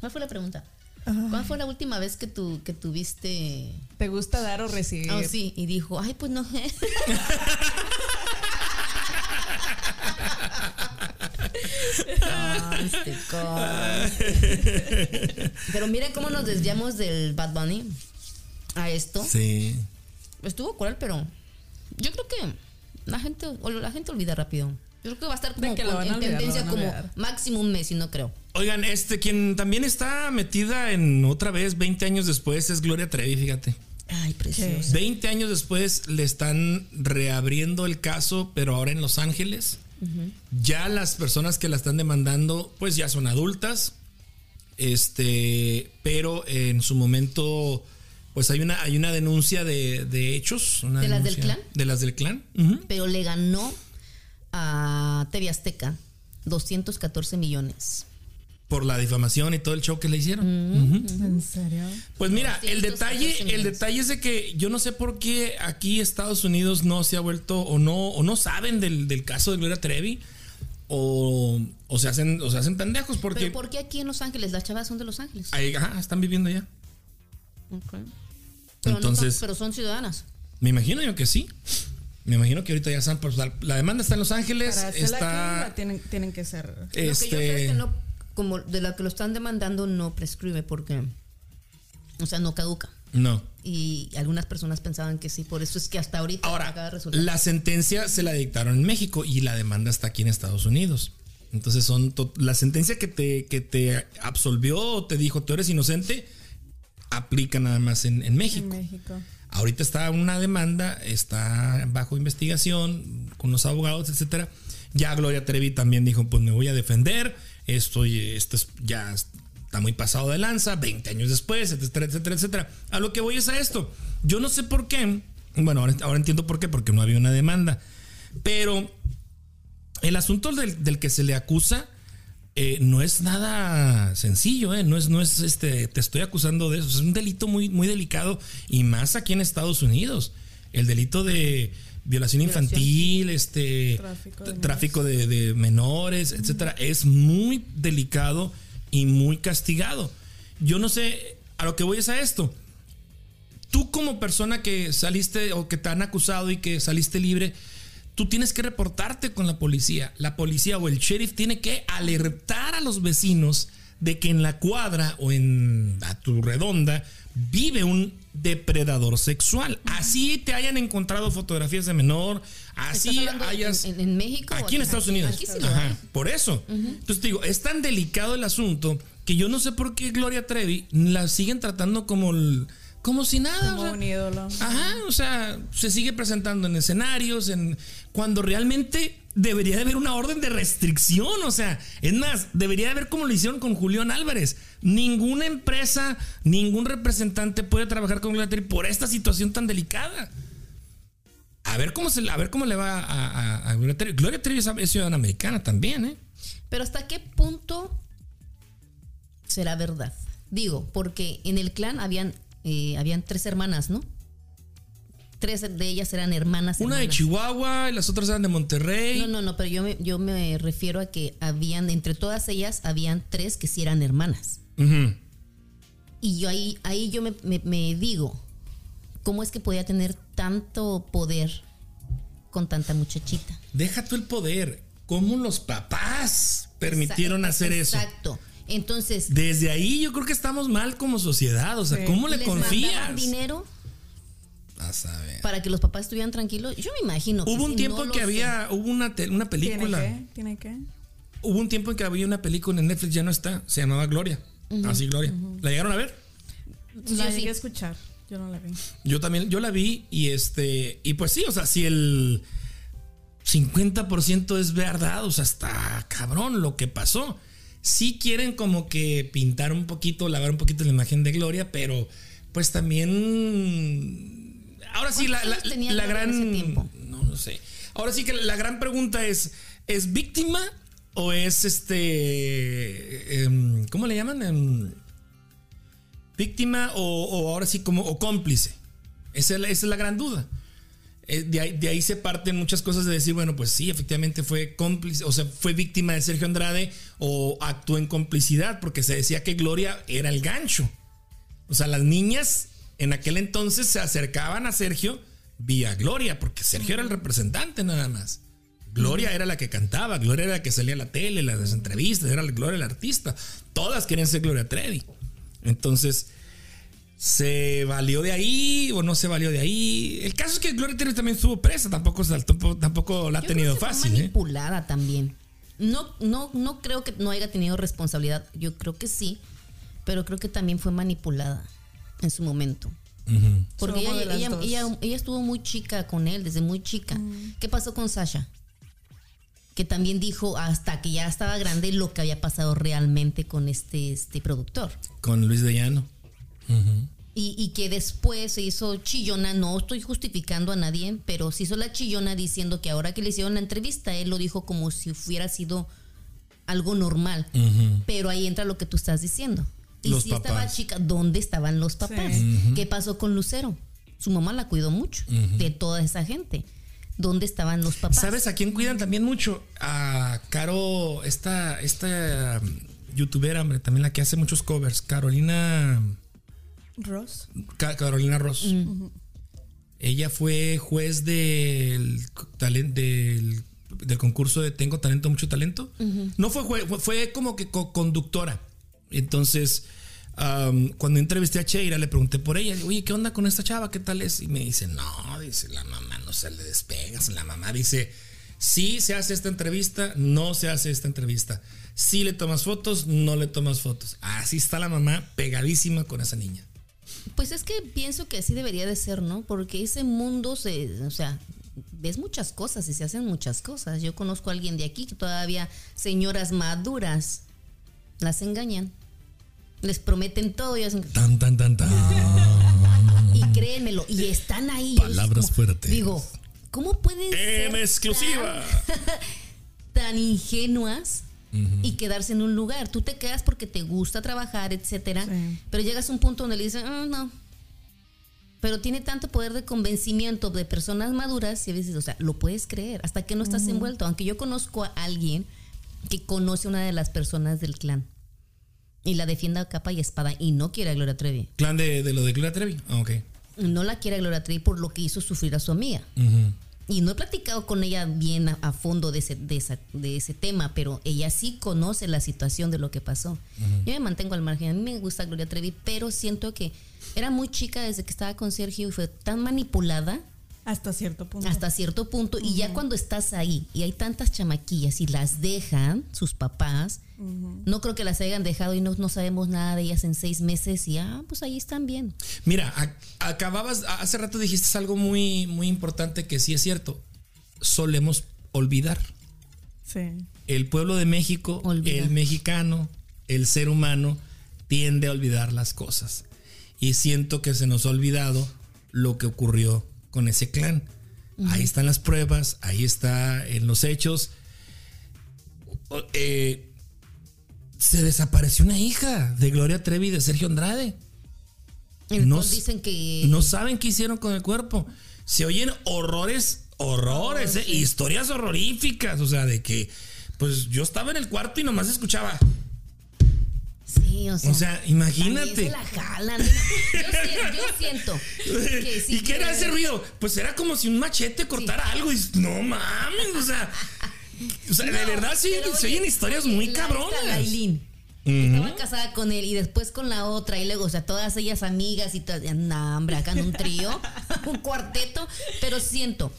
¿Cuál fue la pregunta? ¿Cuál fue la última vez que, tu, que tuviste ¿Te gusta dar o recibir? Oh, sí, y dijo, ay, pues no. Conste, conste. Pero miren cómo nos desviamos del Bad Bunny a esto. Sí. Estuvo cruel, pero yo creo que la gente, o la gente olvida rápido. Yo creo que va a estar como que con- en olvidar, tendencia como máximo un mes y no creo. Oigan, este, quien también está metida en otra vez 20 años después es Gloria Trevi, fíjate. Ay, precioso. 20 años después le están reabriendo el caso, pero ahora en Los Ángeles. Ya las personas que la están demandando, pues ya son adultas. Este, pero en su momento, pues hay una, hay una denuncia de, de hechos. una ¿De las del clan? De las del clan. Pero le ganó a TV Azteca 214 millones. Por la difamación y todo el show que le hicieron. Ujú. ¿En serio? Pues mira, el 214 detalle, el detalle es de que yo no sé por qué aquí Estados Unidos no se ha vuelto o no, o no saben del, del caso de Gloria Trevi o, o se hacen, o se hacen pendejos porque Pero ¿por qué aquí en Los Ángeles? Las chavas son de Los Ángeles. ahí, ajá, están viviendo ya. Ok. Pero, no Entonces- son, pero son ciudadanas. Me imagino yo que sí. Me imagino que ahorita ya están, pues la, la demanda está en Los Ángeles, Para está la tienen, tienen que ser. Lo que yo creo es este que no, como de la que lo están demandando, no prescribe porque, o sea, no caduca. no. Y algunas personas pensaban que sí, por eso es que hasta ahorita acaba de Ahora, resultar. la sentencia se la dictaron en México y la demanda está aquí en Estados Unidos. Entonces son to- la sentencia que te, que te absolvió o te dijo tú eres inocente aplica nada más en, en En México. México. Ahorita está una demanda, está bajo investigación con los abogados, etcétera. Ya Gloria Trevi también dijo, pues me voy a defender. Esto, esto es- ya está muy pasado de lanza, 20 años después, etcétera, etcétera, etcétera. A lo que voy es a esto. Yo no sé por qué. Bueno, ahora, entiendo por qué, porque no había una demanda. Pero el asunto del, del que se le acusa eh, no es nada sencillo, eh, no es, no es este, te estoy acusando de eso, es un delito muy, muy delicado y más aquí en Estados Unidos. El delito de violación infantil, este Tráfico de t- tráfico de, de menores, etcétera, es muy delicado y muy castigado. Yo no sé, a lo que voy es a esto. Tú como persona que saliste o que te han acusado y que saliste libre, tú tienes que reportarte con la policía. La policía o el sheriff tiene que alertar a los vecinos de que en la cuadra o en a tu redonda vive un depredador sexual. Así te hayan encontrado fotografías de menor, así ¿Estás hablando hayas en, en- en México? Aquí en Estados Unidos. Aquí sí lo Ajá, hay. por eso. Entonces te digo, es tan delicado el asunto que yo no sé por qué Gloria Trevi la siguen tratando como el- como si nada. Como o sea, un ídolo. Ajá, o sea, se sigue presentando en escenarios, en cuando realmente debería de haber una orden de restricción, o sea, es más, debería de haber como lo hicieron con Julián Álvarez. Ninguna empresa, ningún representante puede trabajar con Trevi por esta situación tan delicada. A ver cómo se, a ver cómo le va a, a- a Gloria Trevi. Gloria Trevi es, es ciudadana americana también, ¿eh? Pero ¿hasta qué punto será verdad? Digo, porque en el clan habían, eh, habían tres hermanas, ¿no? Tres de ellas eran hermanas. Una de. Chihuahua y las otras eran de Monterrey. No, no, no, pero yo me, yo me refiero a que habían, entre todas ellas, habían tres que sí eran hermanas. Y yo ahí, ahí yo me, me- me digo, ¿cómo es que podía tener tanto poder con tanta muchachita? Deja tú el poder. ¿Cómo los papás permitieron hacer eso? Exacto. Entonces, Desde ahí yo creo que estamos mal como sociedad. O sea. ¿cómo le les confías? dinero A saber. para que los papás estuvieran tranquilos. Yo me imagino. que Hubo un tiempo no que sé. había, hubo una, te- una ¿Tiene película. que? ¿Tiene que? Hubo un tiempo en que había una película en Netflix, ya no está. Se llamaba Gloria. Así, Gloria. ¿La llegaron a ver? La sí. llegué a escuchar. Yo no la vi. Yo también, yo la vi y este, y pues sí, o sea, si el 50% es verdad, o sea, está cabrón lo que pasó. Sí quieren como que pintar un poquito, lavar un poquito la imagen de Gloria, pero pues también... Ahora sí, la, ¿Cuántos la, gran... tiempo? No lo sé. Ahora sí que la gran pregunta es, ¿es víctima o es este... em, ¿Cómo le llaman? Em, víctima o, o ahora sí como o cómplice. Esa es la, esa es la gran duda. Eh, de, ahí, de ahí se parten muchas cosas de decir, bueno, pues sí, efectivamente fue cómplice, o sea, fue víctima de Sergio Andrade o actuó en complicidad, porque se decía que Gloria era el gancho. O sea, las niñas en aquel entonces se acercaban a Sergio vía Gloria, porque Sergio era el representante nada más. Gloria era la que cantaba, Gloria era la que salía a la tele, las entrevistas, era Gloria la artista. Todas querían ser Gloria Trevi. Entonces, se valió de ahí o no se valió de ahí. El caso es que Gloria Trevi también estuvo presa, tampoco, tampoco, tampoco la ha tenido creo que fue fácil. ¿eh? manipulada también. No, no, no creo que no haya tenido responsabilidad. Yo creo que sí, pero creo que también fue manipulada en su momento. Porque ella, ella, ella- ella estuvo muy chica con él, desde muy chica. ¿Qué pasó con Sasha? Que también dijo hasta que ya estaba grande lo que había pasado realmente con este, este productor. Con Luis de Llano. Y, y que después se hizo chillona, no estoy justificando a nadie, pero se hizo la chillona diciendo que ahora que le hicieron la entrevista, él lo dijo como si hubiera sido algo normal. Pero ahí entra lo que tú estás diciendo. Y Los si estaba chica, ¿dónde estaban los papás? ¿Qué pasó con Lucero? Su mamá la cuidó mucho de toda esa gente. ¿Dónde estaban los papás? ¿Sabes a quién cuidan también mucho? A Caro, esta, esta um, youtuber, hombre, también la que hace muchos covers, Carolina. Ross. Ca- Carolina Ross. Ella fue juez del, del, del concurso de Tengo Talento, Mucho Talento. No fue juez, fue, fue como que co- conductora. Entonces, cuando entrevisté a Cheira, le pregunté por ella. Oye, ¿qué onda con esta chava? ¿Qué tal es? Y me dice, no, dice, la mamá no se le despegas. La mamá dice, sí se hace esta entrevista, no se hace esta entrevista. Sí le tomas fotos, no le tomas fotos. Así está la mamá pegadísima con esa niña. Pues es que pienso que así debería de ser, ¿no? Porque ese mundo se, o sea, ves muchas cosas y se hacen muchas cosas. Yo conozco a alguien de aquí que todavía señoras maduras las engañan. Les prometen todo y hacen Tan, tan, tan, tan. y créenmelo y están ahí. Palabras como- fuertes. Digo, ¿cómo pueden ser exclusiva. tan, tan ingenuas? Y quedarse en un lugar. Tú te quedas porque te gusta trabajar, etcétera. Sí. Pero llegas a un punto donde le dicen, "Ah, no. Pero tiene tanto poder de convencimiento de personas maduras y a veces, o sea, lo puedes creer hasta que no estás envuelto. Aunque yo conozco a alguien que conoce a una de las personas del clan y la defiende a capa y espada y no quiere a Gloria Trevi. Clan de, de lo de Gloria Trevi. Ah, ok. No la quiere a Gloria Trevi por lo que hizo sufrir a su amiga. Y no he platicado con ella bien a, a fondo de ese, de, esa- de ese tema, pero ella sí conoce la situación de lo que pasó. Yo me mantengo al margen. A mí me gusta Gloria Trevi, pero siento que era muy chica desde que estaba con Sergio y fue tan manipulada Hasta cierto punto. hasta cierto punto. Y ya cuando estás ahí y hay tantas chamaquillas y las dejan sus papás, no creo que las hayan dejado y no, no sabemos nada de ellas en seis meses y ah, pues ahí están bien. Mira, a- acababas, hace rato dijiste algo muy, muy importante que sí es cierto. Solemos olvidar. Sí. El pueblo de México, Olvida. el mexicano, el ser humano, tiende a olvidar las cosas. Y siento que se nos ha olvidado lo que ocurrió con ese clan. Ahí están las pruebas, ahí está en los hechos. Eh, se desapareció una hija de Gloria Trevi y de Sergio Andrade. No dicen que No saben qué hicieron con el cuerpo. Se oyen horrores, horrores, eh, historias horroríficas. O sea, de que, pues yo estaba en el cuarto y nomás escuchaba. Sí, o sea. O sea, imagínate. se la jalan. Yo, siento, yo siento que sí ¿Y qué era ese ruido? Pues era como si un machete cortara algo. Y no mames, o sea. O sea, de verdad sí, pero se oye, oyen historias muy la cabronas. Lailín, que Estaba casada con él y después con la otra y luego, o sea, todas ellas amigas y todo, no, hombre, acá en un trío, un cuarteto, pero siento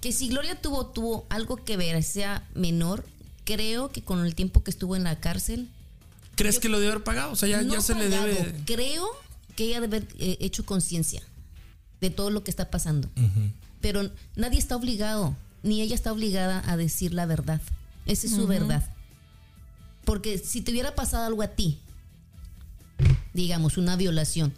que si Gloria tuvo, tuvo algo que ver, sea menor, creo que con el tiempo que estuvo en la cárcel, ¿Crees que lo debe haber pagado? O sea, ya, no ya se le pagado, debe. Creo que ella debe haber eh, hecho conciencia de todo lo que está pasando. Pero nadie está obligado, ni ella está obligada a decir la verdad. Esa es su verdad. Porque si te hubiera pasado algo a ti, digamos, una violación,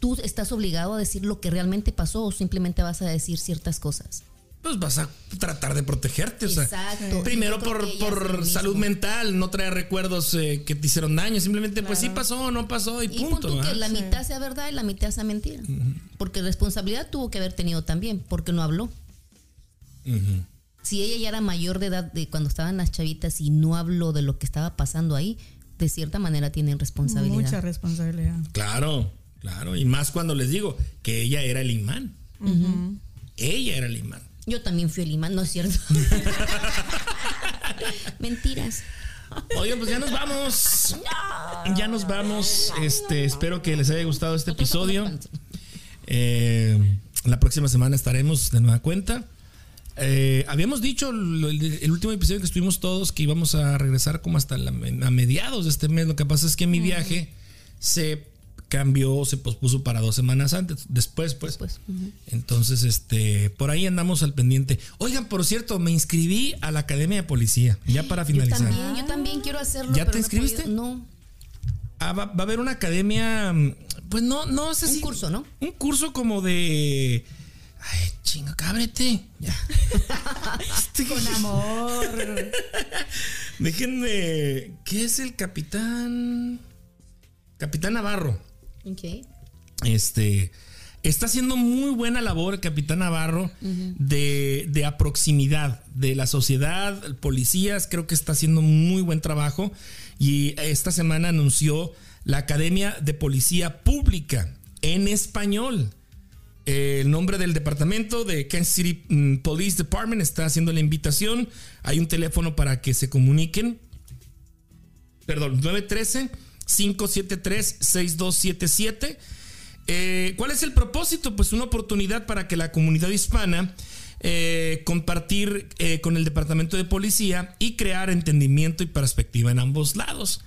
¿tú estás obligado a decir lo que realmente pasó o simplemente vas a decir ciertas cosas? Pues vas a tratar de protegerte. O sea, Exacto. Primero por, por mismo. salud mental, no traer recuerdos eh, que te hicieron daño. Simplemente, pues sí pasó, no pasó y, Y punto. que la mitad sea verdad y la mitad sea mentira. Porque responsabilidad tuvo que haber tenido también, porque no habló. Si ella ya era mayor de edad de cuando estaban las chavitas y no habló de lo que estaba pasando ahí, de cierta manera tienen responsabilidad. Mucha responsabilidad. Claro, claro. Y más cuando les digo que ella era el imán. Ella era el imán. Yo también fui el imán, no es cierto. Mentiras. Oigan, pues ya nos vamos. Ya nos vamos. Este, espero que les haya gustado este episodio. Eh, la próxima semana estaremos de nueva cuenta. Eh, habíamos dicho el, el último episodio que estuvimos todos que íbamos a regresar como hasta la- a mediados de este mes. Lo que pasa es que mi viaje se cambió, se pospuso para dos semanas antes, después, pues. Entonces, este, por ahí andamos al pendiente. Oigan, por cierto, me inscribí a la Academia de Policía, ya para Yo finalizar. también, yo también quiero hacerlo. ¿Ya pero te inscribiste? No, Ah, va, va a haber una academia, mm, pues no, no sé un si- curso, ¿no? Un curso como de. Ay, chinga, cábrete. Ya. Con amor. Déjenme. ¿Qué es el capitán? Capitán Navarro. Ok. Este. Está haciendo muy buena labor el capitán Navarro de, de a proximidad de la sociedad, policías, creo que está haciendo muy buen trabajo y esta semana anunció la Academia de Policía Pública en español. Eh, El nombre del departamento de Kansas City mm, Police Department está haciendo la invitación. Hay un teléfono para que se comuniquen. Perdón, 913-573-6277. Eh, ¿Cuál es el propósito? Pues una oportunidad para que la comunidad hispana eh, compartir eh, con el departamento de policía y crear entendimiento y perspectiva en ambos lados.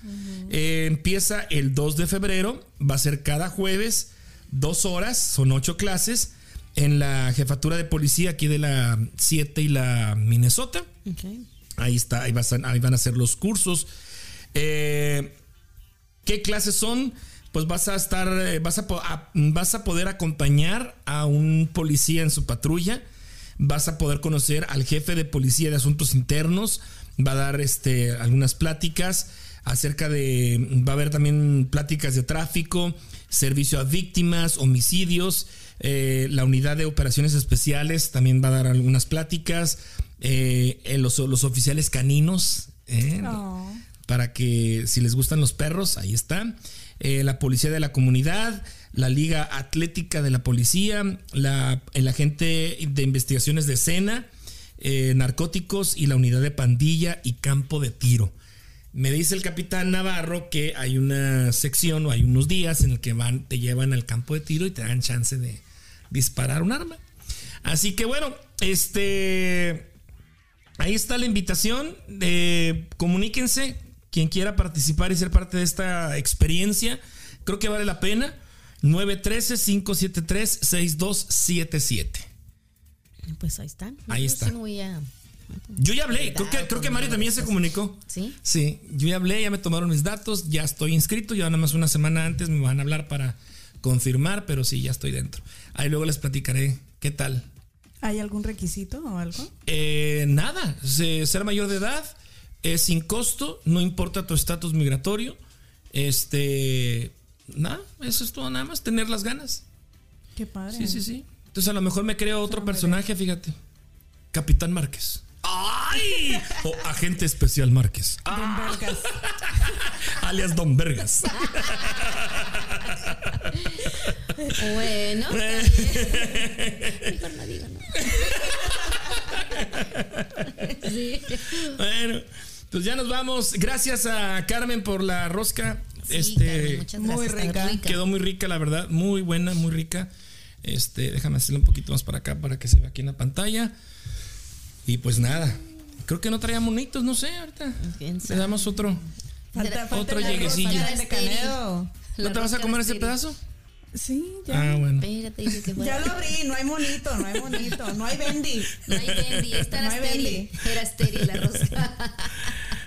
Empieza el 2 de febrero, va a ser cada jueves, dos horas, son ocho clases en la jefatura de policía aquí de la 7 y la Minnesota. Ahí está, ahí, vas a- ahí van a ser los cursos. Eh, ¿Qué clases son? Pues vas a estar, eh, vas a, a- vas a poder acompañar a un policía en su patrulla. Vas a poder conocer al jefe de policía de asuntos internos. Va a dar este, algunas pláticas acerca de. Va a haber también pláticas de tráfico, servicio a víctimas, homicidios. eh, la unidad de operaciones especiales también va a dar algunas pláticas. eh, en los, los oficiales caninos. eh, Oh. para que si les gustan los perros, ahí está. Eh, la policía de la comunidad, la liga atlética de la policía, la, el agente de investigaciones de escena, eh, narcóticos y la unidad de pandilla y campo de tiro. Me dice el capitán Navarro que hay una sección o hay unos días en el que van, te llevan al campo de tiro y te dan chance de disparar un arma. Así que bueno, este Ahí está la invitación. eh, comuníquense. Quien quiera participar y ser parte de esta experiencia, creo que vale la pena. 913-573-6277. Pues ahí están. Ahí está. voy a- Yo ya hablé. Creo que, creo que Mario también se comunicó. ¿Sí? Sí, yo ya hablé, ya me tomaron mis datos, ya estoy inscrito. Ya nada más una semana antes me van a hablar para confirmar, pero sí, ya estoy dentro. Ahí luego les platicaré qué tal. ¿Hay algún requisito o algo? Eh, nada, se- ser mayor de edad es sin costo, no importa tu estatus migratorio. Este, nada, eso es todo, nada más tener las ganas. Qué padre. Sí, sí, sí. Entonces a lo mejor me creo otro personaje, fíjate. Capitán Márquez. ¡Ay! O agente especial Márquez. Don Vergas. Alias Don Vergas. Bueno, está bien. mejor no digo no. Sí. Bueno, pues ya nos vamos. Gracias a Carmen por la rosca. Sí, este Carmen, muchas muy rica. quedó muy rica, la verdad. Muy buena, muy rica. Este, déjame hacerle un poquito más para acá para que se vea aquí en la pantalla. Y pues nada. Creo que no traía monitos, no sé, ahorita. ¿Quién Le damos otro. Falta, falta Otro lleguecillo. de Canedo. ¿No te vas a comer ese Esteri. pedazo? Sí, ya. Ah, bueno. Espérate, dice que Ya lo abrí, no hay monito, no hay monito, no hay bendy. No hay Bendy, esta era No estéril. Era estéril la rosca.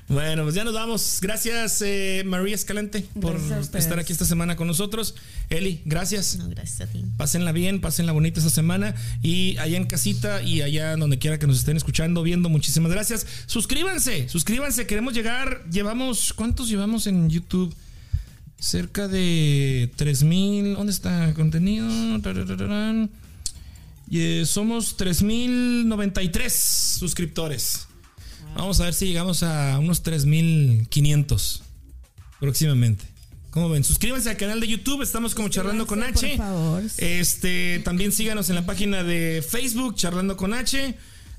Bueno, pues ya nos vamos. Gracias, eh, María Escalante, por Gracias estar aquí esta semana con nosotros. Eli, gracias. No, gracias a ti. Pásenla bien, pásenla bonita esta semana. Y allá en casita y allá donde quiera que nos estén escuchando, viendo, muchísimas gracias. Suscríbanse, suscríbanse. Queremos llegar. Llevamos, ¿cuántos llevamos en YouTube? Cerca de 3000. ¿Dónde está contenido? Y, eh, somos 3093 suscriptores. Vamos a ver si llegamos a unos 3500 próximamente. ¿Cómo ven? Suscríbanse al canal de YouTube, estamos como Charlando con H. por favor. Este, también síganos en la página de Facebook, Charlando con H.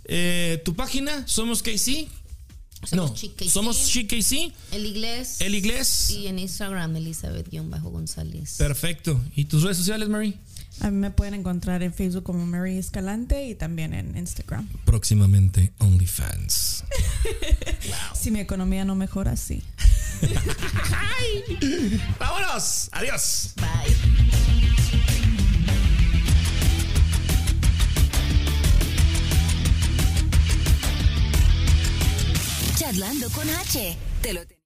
Eh, tu página, Somos KC. Somos no, Chic somos Chic KC. El inglés. El inglés. Y en Instagram, Elizabeth-González. Perfecto. ¿Y tus redes sociales, Mary? A mí me pueden encontrar en Facebook como Mary Escalante y también en Instagram. Próximamente OnlyFans. Si mi economía no mejora, sí. ¡Vámonos! ¡Adiós! Bye. Charlando con H. Te lo